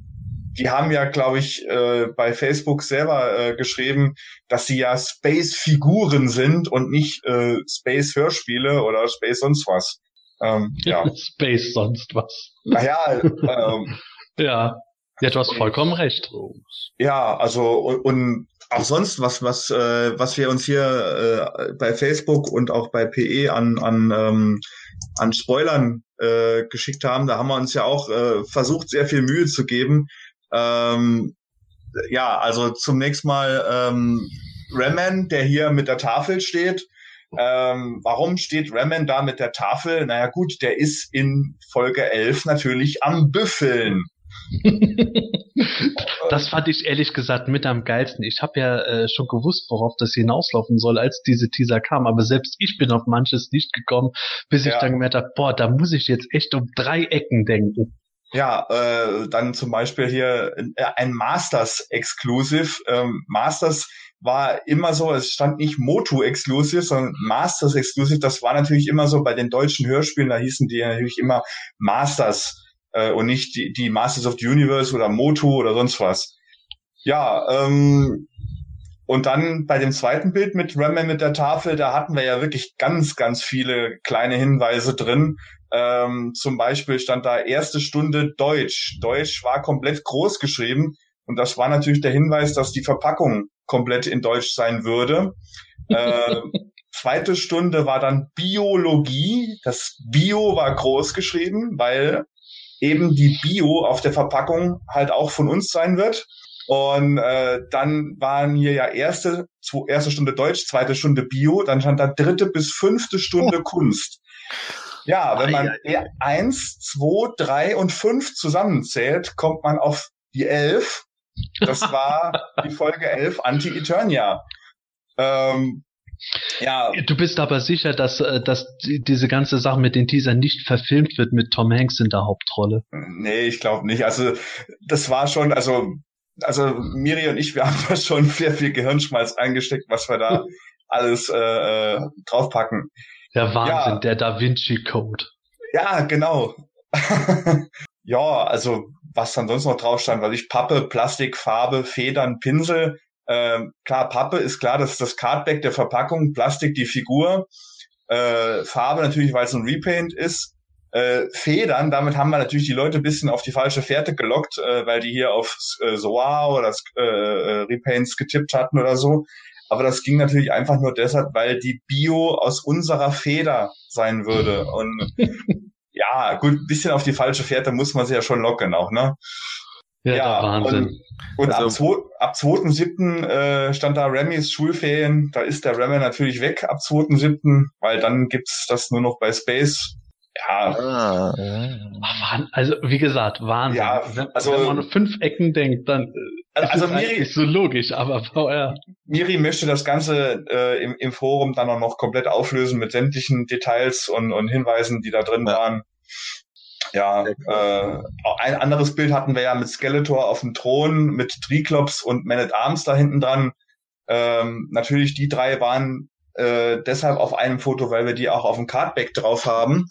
die haben ja, glaube ich, äh, bei Facebook selber äh, geschrieben, dass sie ja Space-Figuren sind und nicht äh, Space-Hörspiele oder Space sonst was. Ähm, ja. Space sonst was. Naja, ähm, ja. Ja, du hast vollkommen recht. Ja, also und, und auch sonst was, was, äh, was wir uns hier äh, bei Facebook und auch bei PE an, an, ähm, an Spoilern äh, geschickt haben, da haben wir uns ja auch äh, versucht, sehr viel Mühe zu geben, ähm, ja, also zunächst mal ähm, Remen, der hier mit der Tafel steht. Ähm, warum steht Remen da mit der Tafel? Naja gut, der ist in Folge 11 natürlich am Büffeln. das fand ich ehrlich gesagt mit am geilsten. Ich habe ja äh, schon gewusst, worauf das hinauslaufen soll, als diese Teaser kam. Aber selbst ich bin auf manches nicht gekommen, bis ja. ich dann gemerkt habe, boah, da muss ich jetzt echt um drei Ecken denken. Ja, äh, dann zum Beispiel hier äh, ein Masters Exclusive. Ähm, Masters war immer so, es stand nicht Motu Exclusive, sondern Masters Exclusive. Das war natürlich immer so bei den deutschen Hörspielen, da hießen die natürlich immer Masters äh, und nicht die, die Masters of the Universe oder Motu oder sonst was. Ja, ähm, und dann bei dem zweiten Bild mit Rayman mit der Tafel, da hatten wir ja wirklich ganz, ganz viele kleine Hinweise drin. Ähm, zum Beispiel stand da erste Stunde Deutsch. Deutsch war komplett groß geschrieben und das war natürlich der Hinweis, dass die Verpackung komplett in Deutsch sein würde. Äh, zweite Stunde war dann Biologie. Das Bio war groß geschrieben, weil eben die Bio auf der Verpackung halt auch von uns sein wird. Und äh, dann waren hier ja erste, erste Stunde Deutsch, zweite Stunde Bio, dann stand da dritte bis fünfte Stunde oh. Kunst. Ja, wenn man ei, eins, zwei, drei und fünf zusammenzählt, kommt man auf die elf. Das war die Folge elf Anti-Eternia. Ähm, ja. Du bist aber sicher, dass, äh, dass diese ganze Sache mit den Teasern nicht verfilmt wird mit Tom Hanks in der Hauptrolle. Nee, ich glaube nicht. Also das war schon, also, also Miri und ich, wir haben da schon sehr viel Gehirnschmalz eingesteckt, was wir da alles äh, äh, draufpacken. Der Wahnsinn, ja. der Da Vinci Code. Ja, genau. ja, also was dann sonst noch drauf stand, was ich Pappe, Plastik, Farbe, Federn, Pinsel. Ähm, klar, Pappe ist klar, das ist das Cardback der Verpackung, Plastik die Figur, äh, Farbe natürlich, weil es ein Repaint ist. Äh, Federn, damit haben wir natürlich die Leute ein bisschen auf die falsche Fährte gelockt, äh, weil die hier auf äh, Soar oder äh, äh, Repaints getippt hatten oder so. Aber das ging natürlich einfach nur deshalb, weil die Bio aus unserer Feder sein würde. Und ja, gut, ein bisschen auf die falsche Fährte muss man sie ja schon locken auch, ne? Ja, ja Wahnsinn. Und, und also, ab, 2.7. Äh, stand da Remy's Schulferien. Da ist der Remy natürlich weg ab 2.7., weil dann gibt's das nur noch bei Space. Ja. Ah, ja. Also, wie gesagt, Wahnsinn. Ja, also, wenn man fünf Ecken denkt, dann äh, also, also Miri, ist so logisch, aber VR. Miri möchte das Ganze äh, im, im Forum dann auch noch komplett auflösen mit sämtlichen Details und, und Hinweisen, die da drin ja. waren. Ja, äh, ein anderes Bild hatten wir ja mit Skeletor auf dem Thron, mit Triklops und Man at Arms da hinten dran. Ähm, natürlich, die drei waren äh, deshalb auf einem Foto, weil wir die auch auf dem Cardback drauf haben.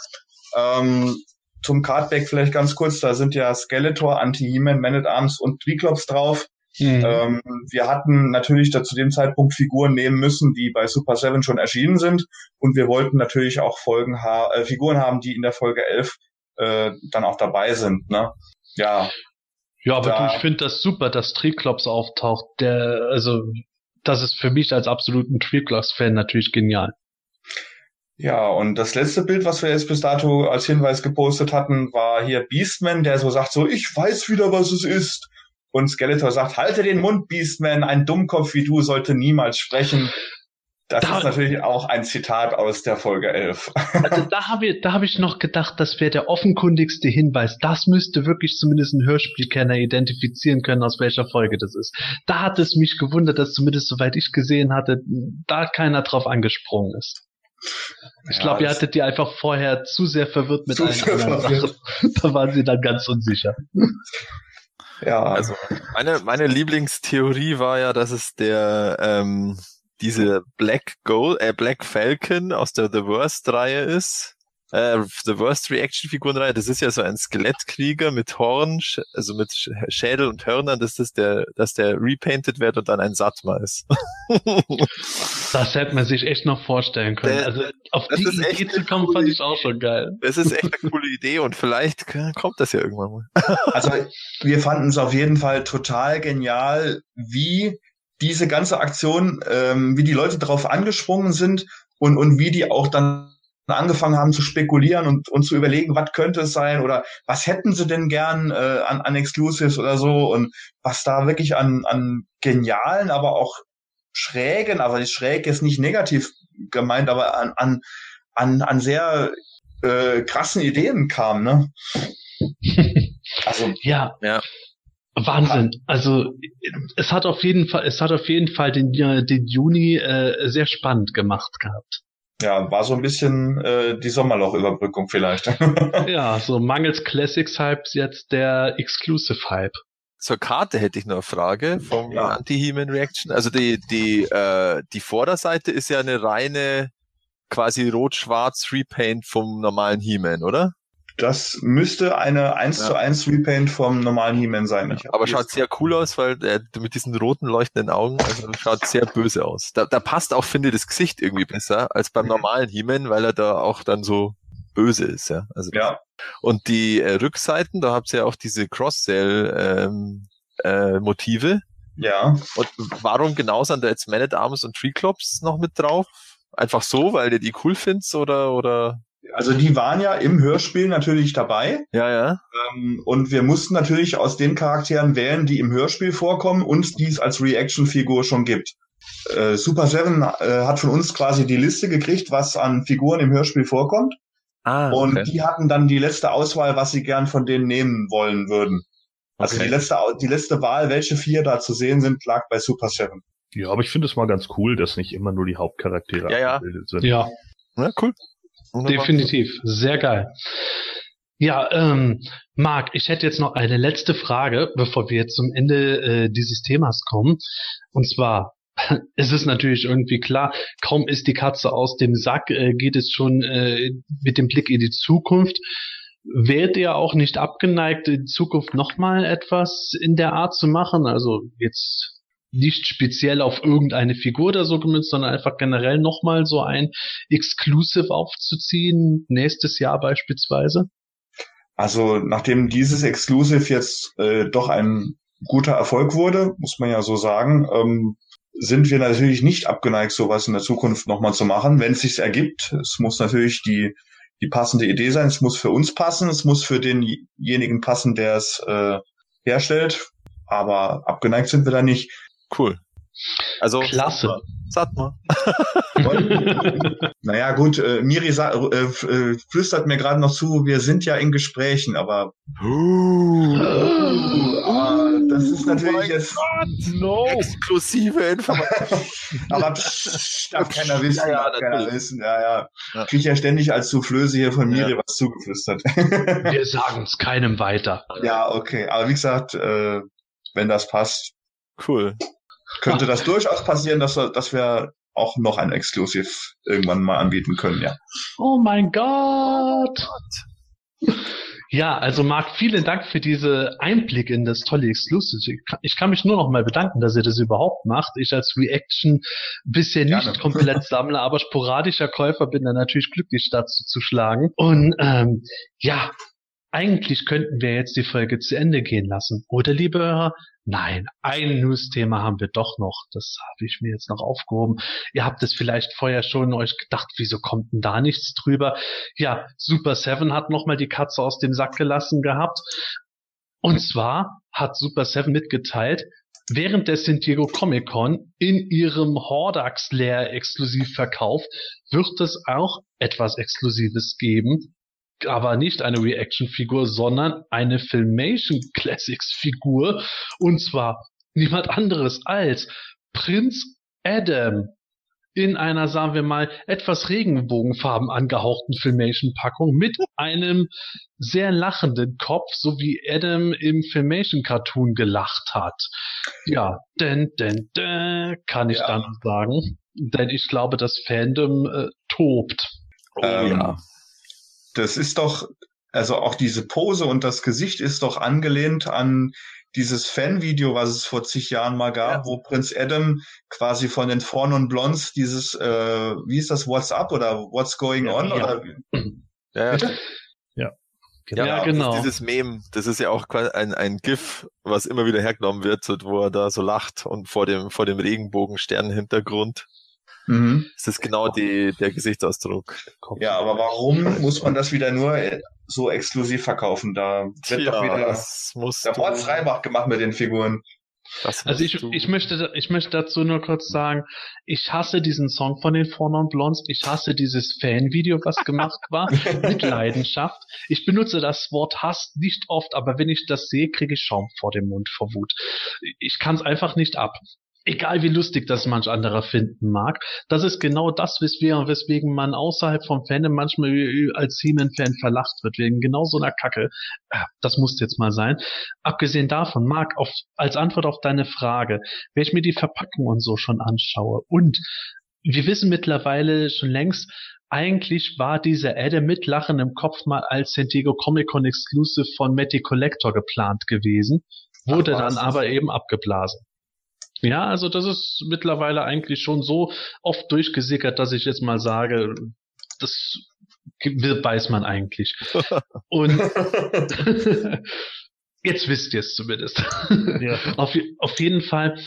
Ähm, zum Cardback vielleicht ganz kurz, da sind ja Skeletor, Anti-He-Man, Man at Arms und Triklops drauf. Mhm. Ähm, wir hatten natürlich da zu dem Zeitpunkt Figuren nehmen müssen, die bei Super 7 schon erschienen sind. Und wir wollten natürlich auch Folgen ha äh, Figuren haben, die in der Folge 11 äh, dann auch dabei sind. Ne? Ja. Ja, aber da, du, ich finde das super, dass Triklops auftaucht. Der, also, das ist für mich als absoluten Triklops-Fan natürlich genial. Ja, und das letzte Bild, was wir jetzt bis dato als Hinweis gepostet hatten, war hier Beastman, der so sagt so, ich weiß wieder, was es ist. Und Skeletor sagt, halte den Mund, Beastman, ein Dummkopf wie du sollte niemals sprechen. Das da, ist natürlich auch ein Zitat aus der Folge 11. Also da habe ich, da hab ich noch gedacht, das wäre der offenkundigste Hinweis. Das müsste wirklich zumindest ein Hörspielkenner identifizieren können, aus welcher Folge das ist. Da hat es mich gewundert, dass zumindest soweit ich gesehen hatte, da keiner drauf angesprungen ist. Ich ja, glaube, ihr hattet die einfach vorher zu sehr verwirrt mit allen anderen Sachen. Da waren sie dann ganz unsicher. Ja. Also meine, meine Lieblingstheorie war ja, dass es der ähm, diese Black Gold, äh, Black Falcon aus der The Worst-Reihe ist. Äh, The Worst Reaction-Figurenreihe, das ist ja so ein Skelettkrieger mit Horn, also mit Schädel und Hörnern, dass das der, dass der repainted wird und dann ein Satma ist. das hätte man sich echt noch vorstellen können. Der, also auf die Idee zu kommen, fand ich auch schon geil. Das ist echt eine coole Idee und vielleicht kommt das ja irgendwann mal. also wir fanden es auf jeden Fall total genial, wie diese ganze Aktion, ähm, wie die Leute darauf angesprungen sind und, und wie die auch dann angefangen haben zu spekulieren und, und zu überlegen, was könnte es sein oder was hätten sie denn gern äh, an, an Exclusives oder so und was da wirklich an, an genialen, aber auch schrägen, aber die schräg ist nicht negativ gemeint, aber an, an, an, an sehr äh, krassen Ideen kam, ne? also ja, ja. Wahnsinn. Also es hat auf jeden Fall, es hat auf jeden Fall den, den Juni äh, sehr spannend gemacht gehabt. Ja, war so ein bisschen äh, die Sommerloch-Überbrückung vielleicht. ja, so mangels Classics-Hype jetzt der Exclusive-Hype. Zur Karte hätte ich noch eine Frage vom ja. Anti-Human Reaction. Also die, die, äh, die Vorderseite ist ja eine reine quasi rot-schwarz Repaint vom normalen He-Man, oder? Das müsste eine 1 ja. zu 1 Repaint vom normalen He-Man sein. Aber schaut sehr cool aus, weil der mit diesen roten leuchtenden Augen, also schaut sehr böse aus. Da, da passt auch, finde ich, das Gesicht irgendwie besser als beim mhm. normalen He-Man, weil er da auch dann so böse ist, ja. Also ja. Und die äh, Rückseiten, da habt ihr ja auch diese Cross-Sell ähm, äh, Motive. Ja. Und warum genau sind da jetzt Man at Arms und Treeclops noch mit drauf? Einfach so, weil ihr die cool findest oder oder also die waren ja im Hörspiel natürlich dabei. Ja, ja. Ähm, und wir mussten natürlich aus den Charakteren wählen, die im Hörspiel vorkommen und die es als Reaction-Figur schon gibt. Äh, Super Seven äh, hat von uns quasi die Liste gekriegt, was an Figuren im Hörspiel vorkommt. Ah, Und okay. die hatten dann die letzte Auswahl, was sie gern von denen nehmen wollen würden. Also Okay. die letzte, die letzte Wahl, welche vier da zu sehen sind, lag bei Super Seven. Ja, aber ich finde es mal ganz cool, dass nicht immer nur die Hauptcharaktere Ja, ja. abgebildet sind. Ja, Ja, cool. Definitiv. Sehr geil. Ja, ähm, Marc, ich hätte jetzt noch eine letzte Frage, bevor wir jetzt zum Ende äh, dieses Themas kommen. Und zwar, es ist natürlich irgendwie klar, kaum ist die Katze aus dem Sack, äh, geht es schon äh, mit dem Blick in die Zukunft. Wärt ihr auch nicht abgeneigt, in Zukunft nochmal etwas in der Art zu machen? Also jetzt nicht speziell auf irgendeine Figur oder so gemünzt, sondern einfach generell nochmal so ein Exclusive aufzuziehen, nächstes Jahr beispielsweise? Also nachdem dieses Exclusive jetzt äh, doch ein guter Erfolg wurde, muss man ja so sagen, ähm, sind wir natürlich nicht abgeneigt, sowas in der Zukunft nochmal zu machen, wenn es sich ergibt. Es muss natürlich die, die passende Idee sein, es muss für uns passen, es muss für denjenigen passen, der es äh, herstellt. Aber abgeneigt sind wir da nicht. Cool. Also, Klasse. sag mal. Naja, gut, äh, Miri sa- äh, äh, flüstert mir gerade noch zu, wir sind ja in Gesprächen, aber Ah, das ist natürlich mein jetzt, No! Exklusive Information. aber psch, darf keiner wissen, Ja, ja, darf keiner wissen, ja, ja. Ja. Krieg ja ständig als Soufflöse hier von Miri Ja. was zugeflüstert. Wir sagen es keinem weiter. ja, okay, aber wie gesagt, äh, wenn das passt, Cool. Könnte das durchaus passieren, dass, wir- dass wir auch noch ein Exclusive irgendwann mal anbieten können, ja. Oh mein Gott! Ja, also Marc, vielen Dank für diese Einblick in das tolle Exclusive. Ich kann- Ich kann mich nur noch mal bedanken, dass ihr das überhaupt macht. Ich als Reaction bisher nicht Gerne. komplett Sammler, aber sporadischer Käufer bin dann natürlich glücklich dazu zu schlagen. Und ähm, ja, eigentlich könnten wir jetzt die Folge zu Ende gehen lassen. Oder liebe Hörer, nein, ein News-Thema haben wir doch noch. Das habe ich mir jetzt noch aufgehoben. Ihr habt es vielleicht vorher schon euch gedacht, wieso kommt denn da nichts drüber? Ja, Super Seven hat nochmal die Katze aus dem Sack gelassen gehabt. Und zwar hat Super Seven mitgeteilt, während der San Diego Comic Con in ihrem Hordax Lair Exklusivverkauf wird es auch etwas Exklusives geben. Aber nicht eine Reaction-Figur, sondern eine Filmation Classics-Figur. Und zwar niemand anderes als Prinz Adam in einer, sagen wir mal, etwas regenbogenfarben angehauchten Filmation-Packung mit einem sehr lachenden Kopf, so wie Adam im Filmation-Cartoon gelacht hat. Ja, denn, denn, denn, kann ich Ja. dann sagen. Denn ich glaube, das Fandom äh, tobt. Oh, Ähm, ja. Das ist doch, also auch diese Pose und das Gesicht ist doch angelehnt an dieses Fanvideo, was es vor zig Jahren mal gab, Ja. wo Prinz Adam quasi von den Four und Blondes dieses, äh, wie ist das, What's Up oder What's Going Ja, On? ja. Oder, Ja, ja. Ja, Ja, genau. Dieses Meme, das ist ja auch quasi ein, ein GIF, was immer wieder hergenommen wird, wo er da so lacht und vor dem, vor dem Regenbogensternenhintergrund. Mhm. Das ist genau die, der Gesichtsausdruck. Ja, aber warum muss man das wieder nur so exklusiv verkaufen? Da wird doch wieder das muss der Mordsreibach gemacht mit den Figuren. Das Also ich, ich möchte, ich möchte dazu nur kurz sagen, ich hasse diesen Song von den Four Non Blondes. Ich hasse dieses Fanvideo, was gemacht war, mit Leidenschaft. Ich benutze das Wort Hass nicht oft, aber wenn ich das sehe, kriege ich Schaum vor dem Mund vor Wut. Ich kann es einfach nicht ab. Egal wie lustig das manch anderer finden mag, das ist genau das, weswegen, weswegen man außerhalb vom Fandom manchmal als He-Man-Fan verlacht wird, wegen genau so einer Kacke. Äh, Das muss jetzt mal sein. Abgesehen davon, Marc, auf, als Antwort auf deine Frage, wenn ich mir die Verpackung und so schon anschaue und wir wissen mittlerweile schon längst, eigentlich war dieser Adam mit Lachen im Kopf mal als San Diego Comic Con Exclusive von Matty Collector geplant gewesen, wurde Ach, dann aber eben abgeblasen. Ja, also das ist mittlerweile eigentlich schon so oft durchgesickert, dass ich jetzt mal sage, das weiß man eigentlich. Und jetzt wisst ihr es zumindest. Ja. Auf, auf jeden Fall,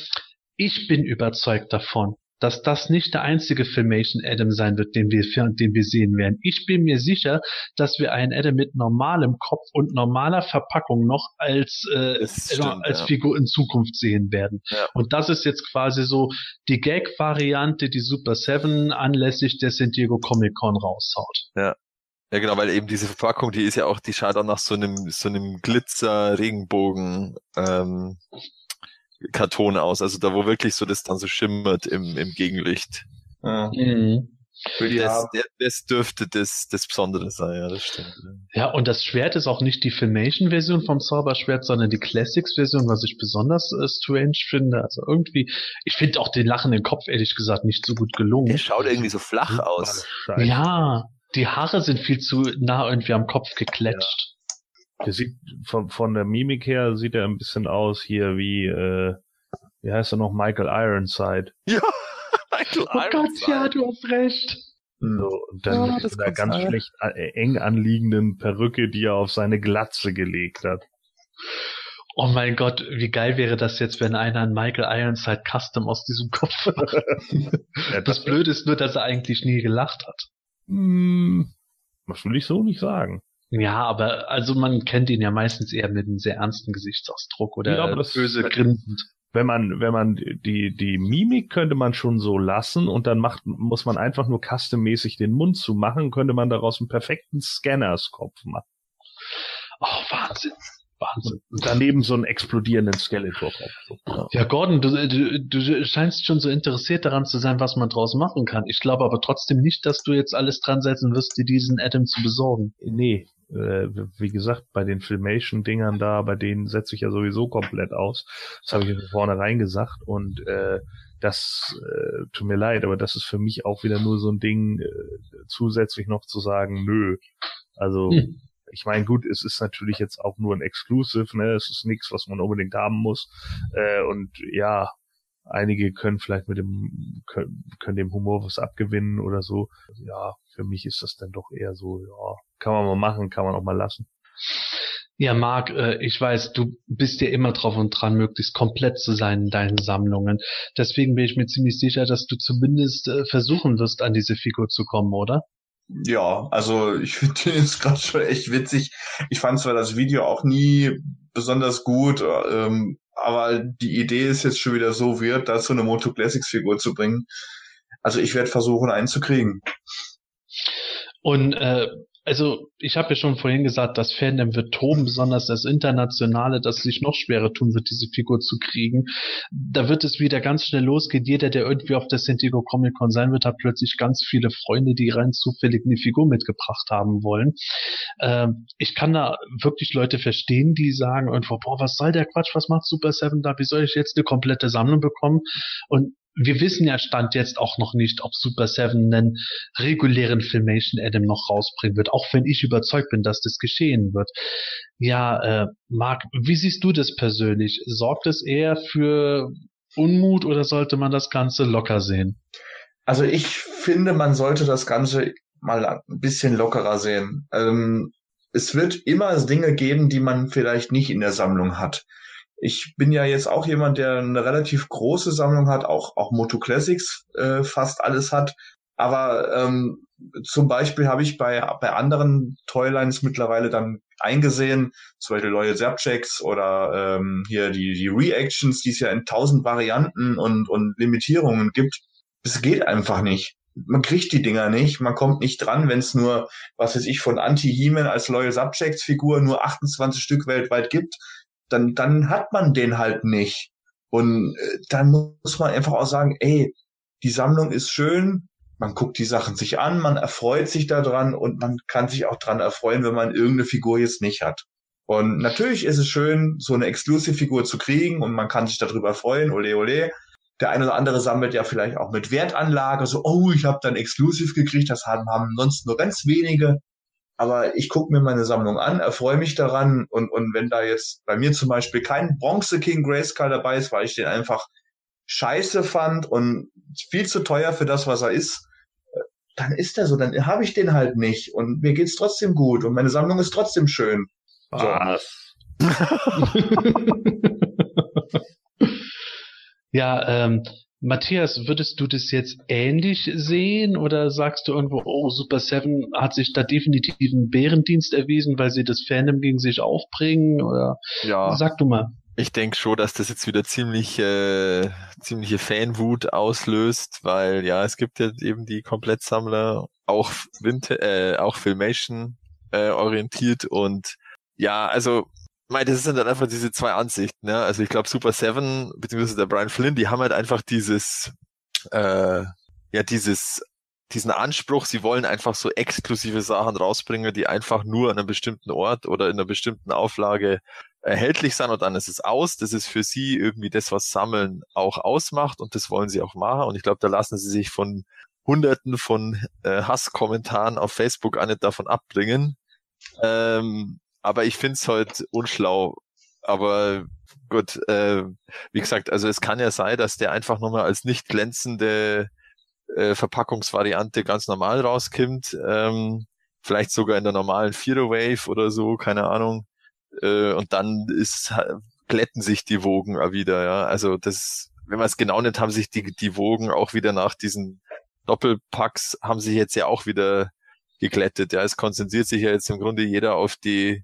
ich bin überzeugt davon, dass das nicht der einzige Filmation Adam sein wird, den wir, den wir sehen werden. Ich bin mir sicher, dass wir einen Adam mit normalem Kopf und normaler Verpackung noch als, äh, stimmt, als ja. Figur in Zukunft sehen werden. Ja. Und das ist jetzt quasi so die Gag-Variante, die Super Seven anlässlich der San Diego Comic Con raushaut. Ja, genau, weil eben diese Verpackung, die ist ja auch, die schaut auch nach so einem, so einem Glitzer-Regenbogen, ähm, Karton aus. Also da, wo wirklich so das dann so schimmert im, im Gegenlicht. Ja. Mhm. Das, der- das dürfte das, das Besondere sein, ja, das stimmt. ja. Und das Schwert ist auch nicht die Filmation-Version vom Zauberschwert, sondern die Classics-Version, was ich besonders äh, strange finde. Also irgendwie, ich finde auch den lachenden Kopf, ehrlich gesagt, nicht so gut Der gelungen. schaut irgendwie so flach aus. Ja, die Haare sind viel zu nah irgendwie am Kopf gekletscht. Der sieht von, von der Mimik her sieht er ein bisschen aus hier wie, äh, wie heißt er noch, Michael Ironside. Ja, Michael Oh Gott, ja, du hast recht. So, und dann Ja, mit einer ganz sein. schlecht äh, eng anliegenden Perücke, die er auf seine Glatze gelegt hat. Oh mein Gott, wie geil wäre das jetzt, wenn einer ein Michael Ironside Custom aus diesem Kopf macht. Ja, Das Blöde ist nur, dass er eigentlich nie gelacht hat. Hm, das will ich so nicht sagen. Ja, aber also man kennt ihn ja meistens eher mit einem sehr ernsten Gesichtsausdruck oder Ja, böse grinsend. Wenn man, wenn man die, die Mimik könnte man schon so lassen und dann macht, muss man einfach nur custommäßig den Mund zumachen, könnte man daraus einen perfekten Scannerskopf machen. Oh, Wahnsinn. Wahnsinn. Und daneben so einen explodierenden Skeletor-Kopf. So. Ja. Ja, Gordon, du, du, du scheinst schon so interessiert daran zu sein, was man draus machen kann. Ich glaube aber trotzdem nicht, dass du jetzt alles dran setzen wirst, dir diesen Adam zu besorgen. Nee, äh, wie gesagt, bei den Filmation-Dingern da, bei denen setze ich ja sowieso komplett aus. Das habe ich von vornherein gesagt und äh, das äh, tut mir leid, aber das ist für mich auch wieder nur so ein Ding, äh, zusätzlich noch zu sagen, nö. Also Hm. ich meine, gut, es ist natürlich jetzt auch nur ein Exclusive, ne? Es ist nichts, was man unbedingt haben muss. Äh, und ja, einige können vielleicht mit dem können, können dem Humor was abgewinnen oder so. Ja, für mich ist das dann doch eher so, ja, kann man mal machen, kann man auch mal lassen. Ja, Marc, äh, ich weiß, du bist ja immer drauf und dran, möglichst komplett zu sein in deinen Sammlungen. Deswegen bin ich mir ziemlich sicher, dass du zumindest äh, versuchen wirst, an diese Figur zu kommen, oder? Ja, also ich finde den jetzt gerade schon echt witzig. Ich fand zwar das Video auch nie besonders gut, ähm, aber die Idee ist jetzt schon wieder so weird, da so eine Moto Classics Figur zu bringen. Also ich werde versuchen, einen zu kriegen. Und äh, also ich habe ja schon vorhin gesagt, das Fandom wird toben, besonders das Internationale, das sich noch schwerer tun wird, diese Figur zu kriegen. Da wird es wieder ganz schnell losgehen. Jeder, der irgendwie auf der San Diego Comic Con sein wird, hat plötzlich ganz viele Freunde, die rein zufällig eine Figur mitgebracht haben wollen. Ähm, ich kann da wirklich Leute verstehen, die sagen irgendwo, boah, was soll der Quatsch, was macht Super Seven da, wie soll ich jetzt eine komplette Sammlung bekommen? Und wir wissen ja Stand jetzt auch noch nicht, ob Super Seven einen regulären Filmation Adam noch rausbringen wird, auch wenn ich überzeugt bin, dass das geschehen wird. Ja, äh, Marc, wie siehst du das persönlich? Sorgt es eher für Unmut oder sollte man das Ganze locker sehen? Also ich finde, man sollte das Ganze mal ein bisschen lockerer sehen. Ähm, es wird immer Dinge geben, die man vielleicht nicht in der Sammlung hat. Ich bin ja jetzt auch jemand, der eine relativ große Sammlung hat, auch, auch Moto Classics äh, fast alles hat. Aber ähm, zum Beispiel habe ich bei, bei anderen Toylines mittlerweile dann eingesehen, zum Beispiel Loyal Zapchecks oder ähm, hier die, die Reactions, die es ja in tausend Varianten und, und Limitierungen gibt. Es geht einfach nicht. Man kriegt die Dinger nicht, man kommt nicht dran, wenn es nur, was weiß ich, von Anti-He-Man als Loyal Subjects Figur nur 28 Stück weltweit gibt, dann, dann hat man den halt nicht. Und äh, dann muss man einfach auch sagen, ey, die Sammlung ist schön, man guckt die Sachen sich an, man erfreut sich daran und man kann sich auch dran erfreuen, wenn man irgendeine Figur jetzt nicht hat. Und natürlich ist es schön, so eine Exclusive-Figur zu kriegen und man kann sich darüber freuen, ole ole. Der eine oder andere sammelt ja vielleicht auch mit Wertanlage, so, oh, ich habe dann Exclusive gekriegt, das haben, haben sonst nur ganz wenige. Aber ich gucke mir meine Sammlung an, erfreue mich daran und, und wenn da jetzt bei mir zum Beispiel kein Bronze King Grayskull dabei ist, weil ich den einfach scheiße fand und viel zu teuer für das, was er ist, äh, dann ist er so, dann habe ich den halt nicht und mir geht's trotzdem gut und meine Sammlung ist trotzdem schön. So. Was? ja, ähm, Matthias, würdest du das jetzt ähnlich sehen oder sagst du irgendwo, oh, Super Seven hat sich da definitiv einen Bärendienst erwiesen, weil sie das Fandom gegen sich aufbringen? Oder Ja, sag du mal. ich denke schon, dass das jetzt wieder ziemlich äh, ziemliche Fanwut auslöst, weil ja, es gibt ja eben die Komplettsammler, auch Winter, äh, auch Filmation äh, orientiert und ja, also mei, das sind dann einfach diese zwei Ansichten, ne? Also ich glaube Super Seven beziehungsweise der Brian Flynn, die haben halt einfach dieses äh, ja dieses diesen Anspruch, sie wollen einfach so exklusive Sachen rausbringen, die einfach nur an einem bestimmten Ort oder in einer bestimmten Auflage erhältlich sind und dann ist es aus. Das ist für sie irgendwie das, was Sammeln auch ausmacht und das wollen sie auch machen. Und ich glaube, da lassen sie sich von Hunderten von äh, Hasskommentaren auf Facebook auch nicht davon abbringen. Ähm, aber ich find's halt unschlau. Aber gut, äh, wie gesagt, also es kann ja sein, dass der einfach nochmal als nicht glänzende äh, Verpackungsvariante ganz normal rauskommt. Ähm, vielleicht sogar in der normalen Vierer Wave oder so, keine Ahnung. Äh, und dann ist glätten sich die Wogen wieder, ja. Also das, wenn man es genau nimmt, haben sich die, die Wogen auch wieder nach diesen Doppelpacks haben sich jetzt ja auch wieder geglättet. Ja, es konzentriert sich ja jetzt im Grunde jeder auf die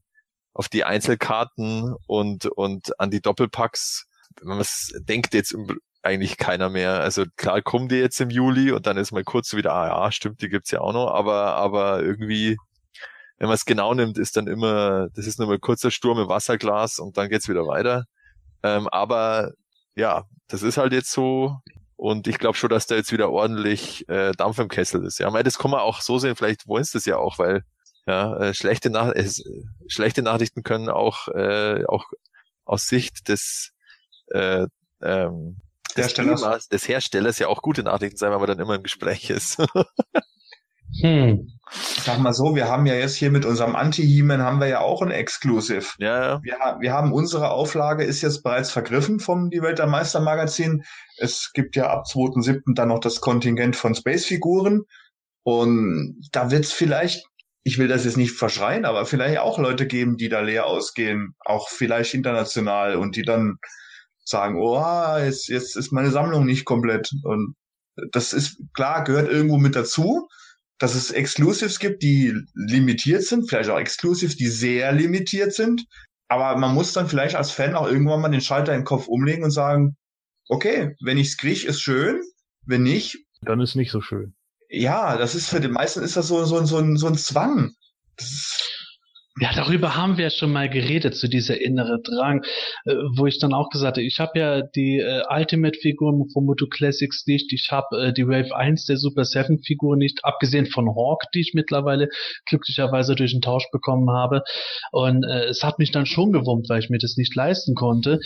auf die Einzelkarten und und an die Doppelpacks. Wenn man es denkt jetzt eigentlich keiner mehr. Also klar kommen die jetzt im Juli und dann ist mal kurz so wieder, ah ja, stimmt, die gibt's ja auch noch, aber aber irgendwie wenn man es genau nimmt, ist dann immer, das ist nur mal kurzer Sturm im Wasserglas und dann geht's wieder weiter. Ähm, aber ja, das ist halt jetzt so. Und ich glaube schon, dass da jetzt wieder ordentlich äh, Dampf im Kessel ist. Ja, weil das kann man auch so sehen, vielleicht wollen sie das ja auch, weil ja, äh, schlechte, Nach äh, schlechte Nachrichten können auch, äh, auch aus Sicht des, äh, ähm, des, Herstellers. Themas, des Herstellers ja auch gute Nachrichten sein, weil man dann immer im Gespräch ist. Hm. Ich sag mal so, wir haben ja jetzt hier mit unserem Anti-He-Man haben wir ja auch ein Exclusive. ja, ja. Wir, wir haben unsere Auflage ist jetzt bereits vergriffen vom Die Welt der Meister Magazin. Es gibt ja ab 2.7. dann noch das Kontingent von Space-Figuren. Und da wird es vielleicht, ich will das jetzt nicht verschreien, aber vielleicht auch Leute geben, die da leer ausgehen, auch vielleicht international und die dann sagen, oh, jetzt, jetzt ist meine Sammlung nicht komplett. Und das ist klar, gehört irgendwo mit dazu, dass es Exclusives gibt, die limitiert sind, vielleicht auch Exclusives, die sehr limitiert sind. Aber man muss dann vielleicht als Fan auch irgendwann mal den Schalter im Kopf umlegen und sagen, okay, wenn ich's krieg, ist schön. Wenn nicht, Dann ist nicht so schön. Ja, das ist für den meisten ist das so, so, so, ein, so ein Zwang. Das ist, Ja, darüber haben wir ja schon mal geredet, zu dieser innere Drang, äh, wo ich dann auch gesagt habe, ich habe ja die äh, Ultimate-Figuren von Moto Classics nicht, ich habe äh, die Wave 1 der Super 7-Figur nicht, abgesehen von Hawk, die ich mittlerweile glücklicherweise durch den Tausch bekommen habe. Und äh, es hat mich dann schon gewurmt, weil ich mir das nicht leisten konnte.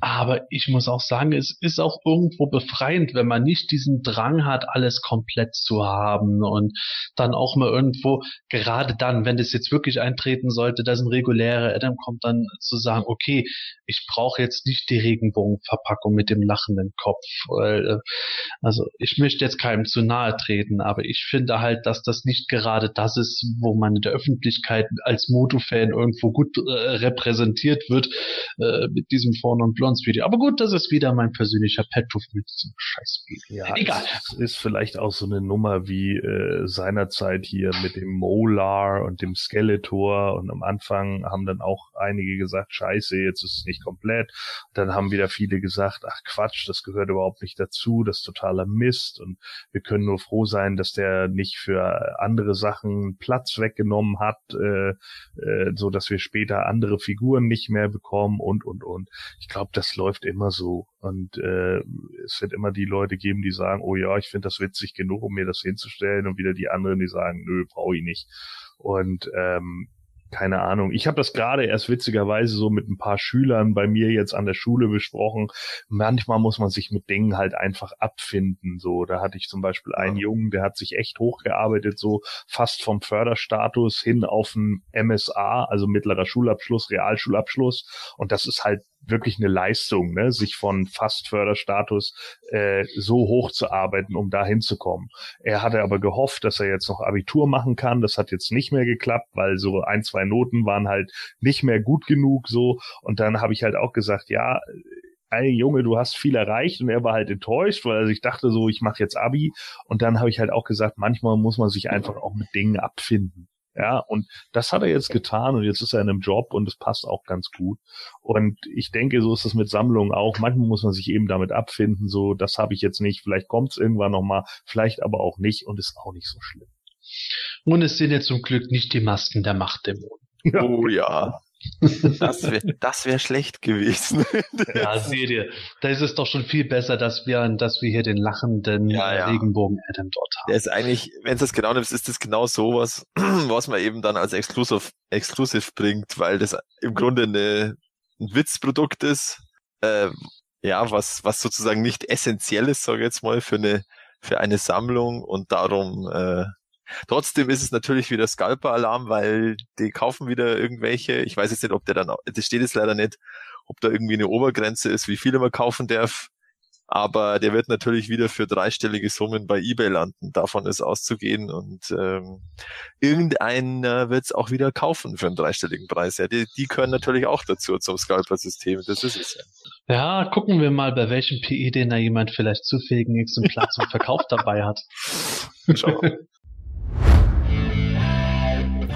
Aber ich muss auch sagen, es ist auch irgendwo befreiend, wenn man nicht diesen Drang hat, alles komplett zu haben und dann auch mal irgendwo, gerade dann, wenn das jetzt wirklich eintreten sollte, dass ein regulärer Adam kommt, dann zu sagen, okay, ich brauche jetzt nicht die Regenbogenverpackung mit dem lachenden Kopf. Weil, äh, also ich möchte jetzt keinem zu nahe treten, aber ich finde halt, dass das nicht gerade das ist, wo man in der Öffentlichkeit als Moto-Fan irgendwo gut äh, repräsentiert wird äh, mit diesem Vorn- und Blondes-Video. Aber gut, das ist wieder mein persönlicher Pet-Tooth mit diesem Scheiß-Video. Ja, Egal. Es ist vielleicht auch so eine Nummer wie äh, seinerzeit hier mit dem Molar und dem Skeletor und am Anfang haben dann auch einige gesagt, scheiße, jetzt ist es nicht komplett. Dann haben wieder viele gesagt, ach Quatsch, das gehört überhaupt nicht dazu, das ist totaler Mist und wir können nur froh sein, dass der nicht für andere Sachen Platz weggenommen hat, äh, äh, so dass wir später andere Figuren nicht mehr bekommen und und und. Ich glaube, das läuft immer so und äh, es wird immer die Leute geben, die sagen, oh ja, ich finde das witzig genug, um mir das hinzustellen und wieder die anderen, die sagen, nö, brauche ich nicht. Und ähm, keine Ahnung. Ich habe das gerade erst witzigerweise so mit ein paar Schülern bei mir jetzt an der Schule besprochen. Manchmal muss man sich mit Dingen halt einfach abfinden. So, da hatte ich zum Beispiel einen Jungen, der hat sich echt hochgearbeitet, so fast vom Förderstatus hin auf ein MSA, also mittlerer Schulabschluss, Realschulabschluss. Und das ist halt wirklich eine Leistung, ne? sich von fast Förderstatus äh, so hoch zu arbeiten, um da hinzukommen. Er hatte aber gehofft, dass er jetzt noch Abitur machen kann. Das hat jetzt nicht mehr geklappt, weil so ein, zwei Noten waren halt nicht mehr gut genug so. Und dann habe ich halt auch gesagt, ja, ey Junge, du hast viel erreicht und er war halt enttäuscht, weil er sich dachte so, ich mache jetzt Abi und dann habe ich halt auch gesagt, manchmal muss man sich einfach auch mit Dingen abfinden. Ja, und das hat er jetzt getan und jetzt ist er in einem Job und es passt auch ganz gut. Und ich denke, so ist es mit Sammlungen auch. Manchmal muss man sich eben damit abfinden, so, das habe ich jetzt nicht, vielleicht kommt es irgendwann nochmal, vielleicht aber auch nicht und ist auch nicht so schlimm. Und es sind jetzt zum Glück nicht die Masken der Machtdämonen. Ja. Oh ja. Das wäre das wär schlecht gewesen. Ja, seht ihr, da ist es doch schon viel besser, dass wir, dass wir hier den lachenden Ja, ja. Regenbogen Adam dort haben. Der ist eigentlich, wenn du das genau nimmst, ist das genau sowas, was man eben dann als Exclusive, Exclusive bringt, weil das im Grunde eine, ein Witzprodukt ist, äh, ja, was, was sozusagen nicht essentiell ist, sage ich jetzt mal, für eine, für eine Sammlung und darum, äh, trotzdem ist es natürlich wieder Scalper-Alarm, weil die kaufen wieder irgendwelche, ich weiß jetzt nicht, ob der dann, das steht jetzt leider nicht, ob da irgendwie eine Obergrenze ist, wie viele man kaufen darf, aber der wird natürlich wieder für dreistellige Summen bei eBay landen. Davon ist auszugehen und ähm, irgendeiner wird es auch wieder kaufen für einen dreistelligen Preis. Ja, die, die können natürlich auch dazu zum Scalper-System. Das ist es ja. Ja, gucken wir mal, bei welchem PI den da jemand vielleicht zufälligen Exemplar zum Verkauf dabei hat. Schau.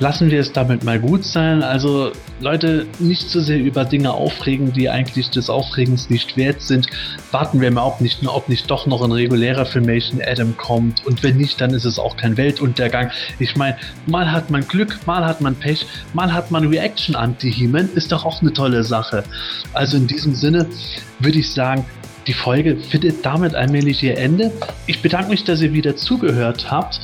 Lassen wir es damit mal gut sein. Also Leute, nicht zu sehr über Dinge aufregen, die eigentlich des Aufregens nicht wert sind. Warten wir mal, ob nicht, ob nicht doch noch ein regulärer Filmation Adam kommt. Und wenn nicht, dann ist es auch kein Weltuntergang. Ich meine, mal hat man Glück, mal hat man Pech, mal hat man Reaction Anti-He-Man. Ist doch auch eine tolle Sache. Also in diesem Sinne würde ich sagen, die Folge findet damit allmählich ihr Ende. Ich bedanke mich, dass ihr wieder zugehört habt.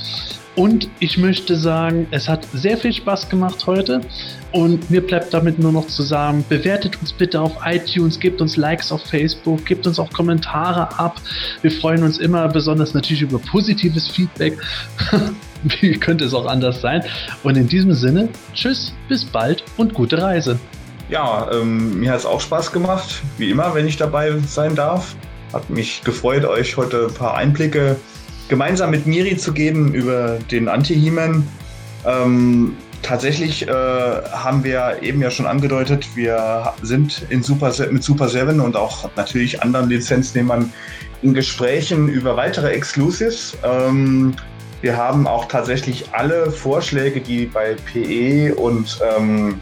Und ich möchte sagen, es hat sehr viel Spaß gemacht heute. Und mir bleibt damit nur noch zu sagen, bewertet uns bitte auf iTunes, gebt uns Likes auf Facebook, gebt uns auch Kommentare ab. Wir freuen uns immer, besonders natürlich über positives Feedback. Wie könnte es auch anders sein? Und in diesem Sinne, tschüss, bis bald und gute Reise. Ja, ähm, mir hat es auch Spaß gemacht, wie immer, wenn ich dabei sein darf. Hat mich gefreut, euch heute ein paar Einblicke gemeinsam mit Miri zu geben über den Anti-He-Man. Ähm, tatsächlich äh, haben wir eben ja schon angedeutet, wir sind in Super, mit Super 7 und auch natürlich anderen Lizenznehmern in Gesprächen über weitere Exclusives. Ähm, wir haben auch tatsächlich alle Vorschläge, die bei PE und ähm,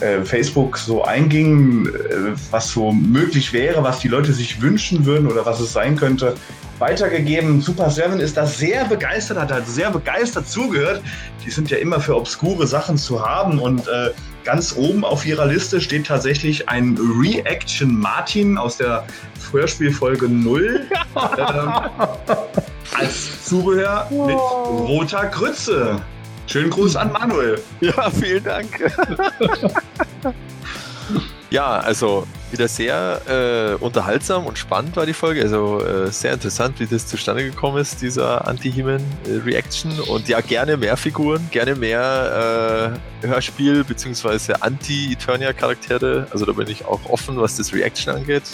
äh, Facebook so eingingen, äh, was so möglich wäre, was die Leute sich wünschen würden oder was es sein könnte, weitergegeben. Super Seven ist da sehr begeistert, hat da sehr begeistert zugehört. Die sind ja immer für obskure Sachen zu haben und äh, ganz oben auf ihrer Liste steht tatsächlich ein Reaction Martin aus der Hörspielfolge 0 ähm, als Zubehör mit roter Grütze. Schönen Gruß an Manuel. Ja, vielen Dank. ja, also wieder sehr äh, unterhaltsam und spannend war die Folge. Also äh, sehr interessant, wie das zustande gekommen ist, dieser Anti-Human-Reaction. Und ja, gerne mehr Figuren, gerne mehr äh, Hörspiel- bzw. Anti-Eternia-Charaktere. Also da bin ich auch offen, was das Reaction angeht.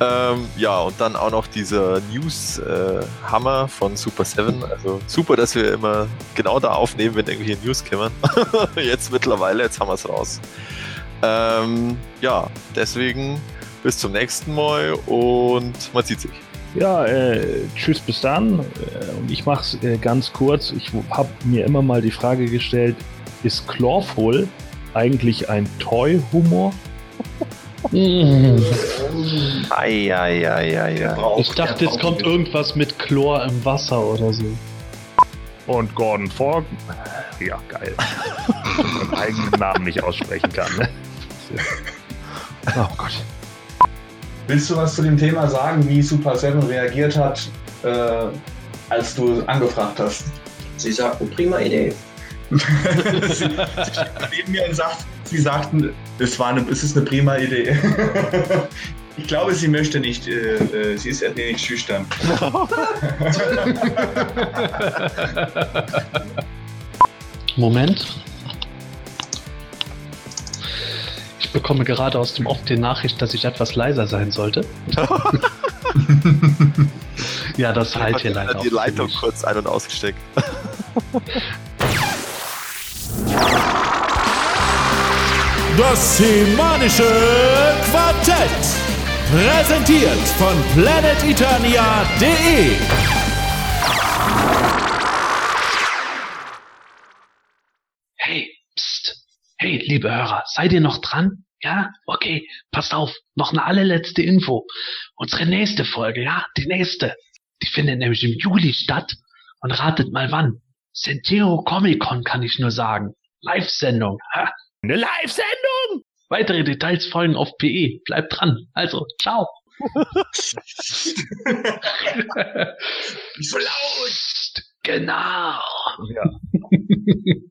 Ähm, ja, und dann auch noch dieser News-Hammer von Super 7. Also super, dass wir immer genau da aufnehmen, wenn irgendwelche News kommen. jetzt mittlerweile, jetzt haben wir es raus. Ähm, ja, deswegen bis zum nächsten Mal und man sieht sich. Ja, äh, tschüss bis dann. Äh, Und ich mach's äh, ganz kurz. Ich habe mir immer mal die Frage gestellt, ist Clawful eigentlich ein Toy-Humor? Eieieiei. Ich dachte, jetzt kommt irgendwas mit Chlor im Wasser oder so. Und Gordon Fogg? Ja, geil. Man seinen eigenen Namen nicht aussprechen kann. Oh Gott. Willst du was zu dem Thema sagen, wie Super Seven reagiert hat, äh, als du angefragt hast? Sie sagten, prima Idee. sie, neben mir und sagt, sie sagten, es, war eine, es ist eine prima Idee. ich glaube, sie möchte nicht, äh, äh, sie ist ein wenig schüchtern. Moment. Ich bekomme gerade aus dem Off die Nachricht, dass ich etwas leiser sein sollte. ja, das halt hier leider. die auch Leitung ziemlich. kurz ein- und ausgesteckt. Das Semanische Quartett. Präsentiert von planeteternia.de. Hey, liebe Hörer, seid ihr noch dran? Ja? Okay, passt auf. Noch eine allerletzte Info. Unsere nächste Folge, ja? Die nächste. Die findet nämlich im Juli statt. Und ratet mal wann. Sentiero Comic Con kann ich nur sagen. Live-Sendung. Eine Live-Sendung! Weitere Details folgen auf PE. Bleibt dran. Also, ciao. So laut! Genau. Ja.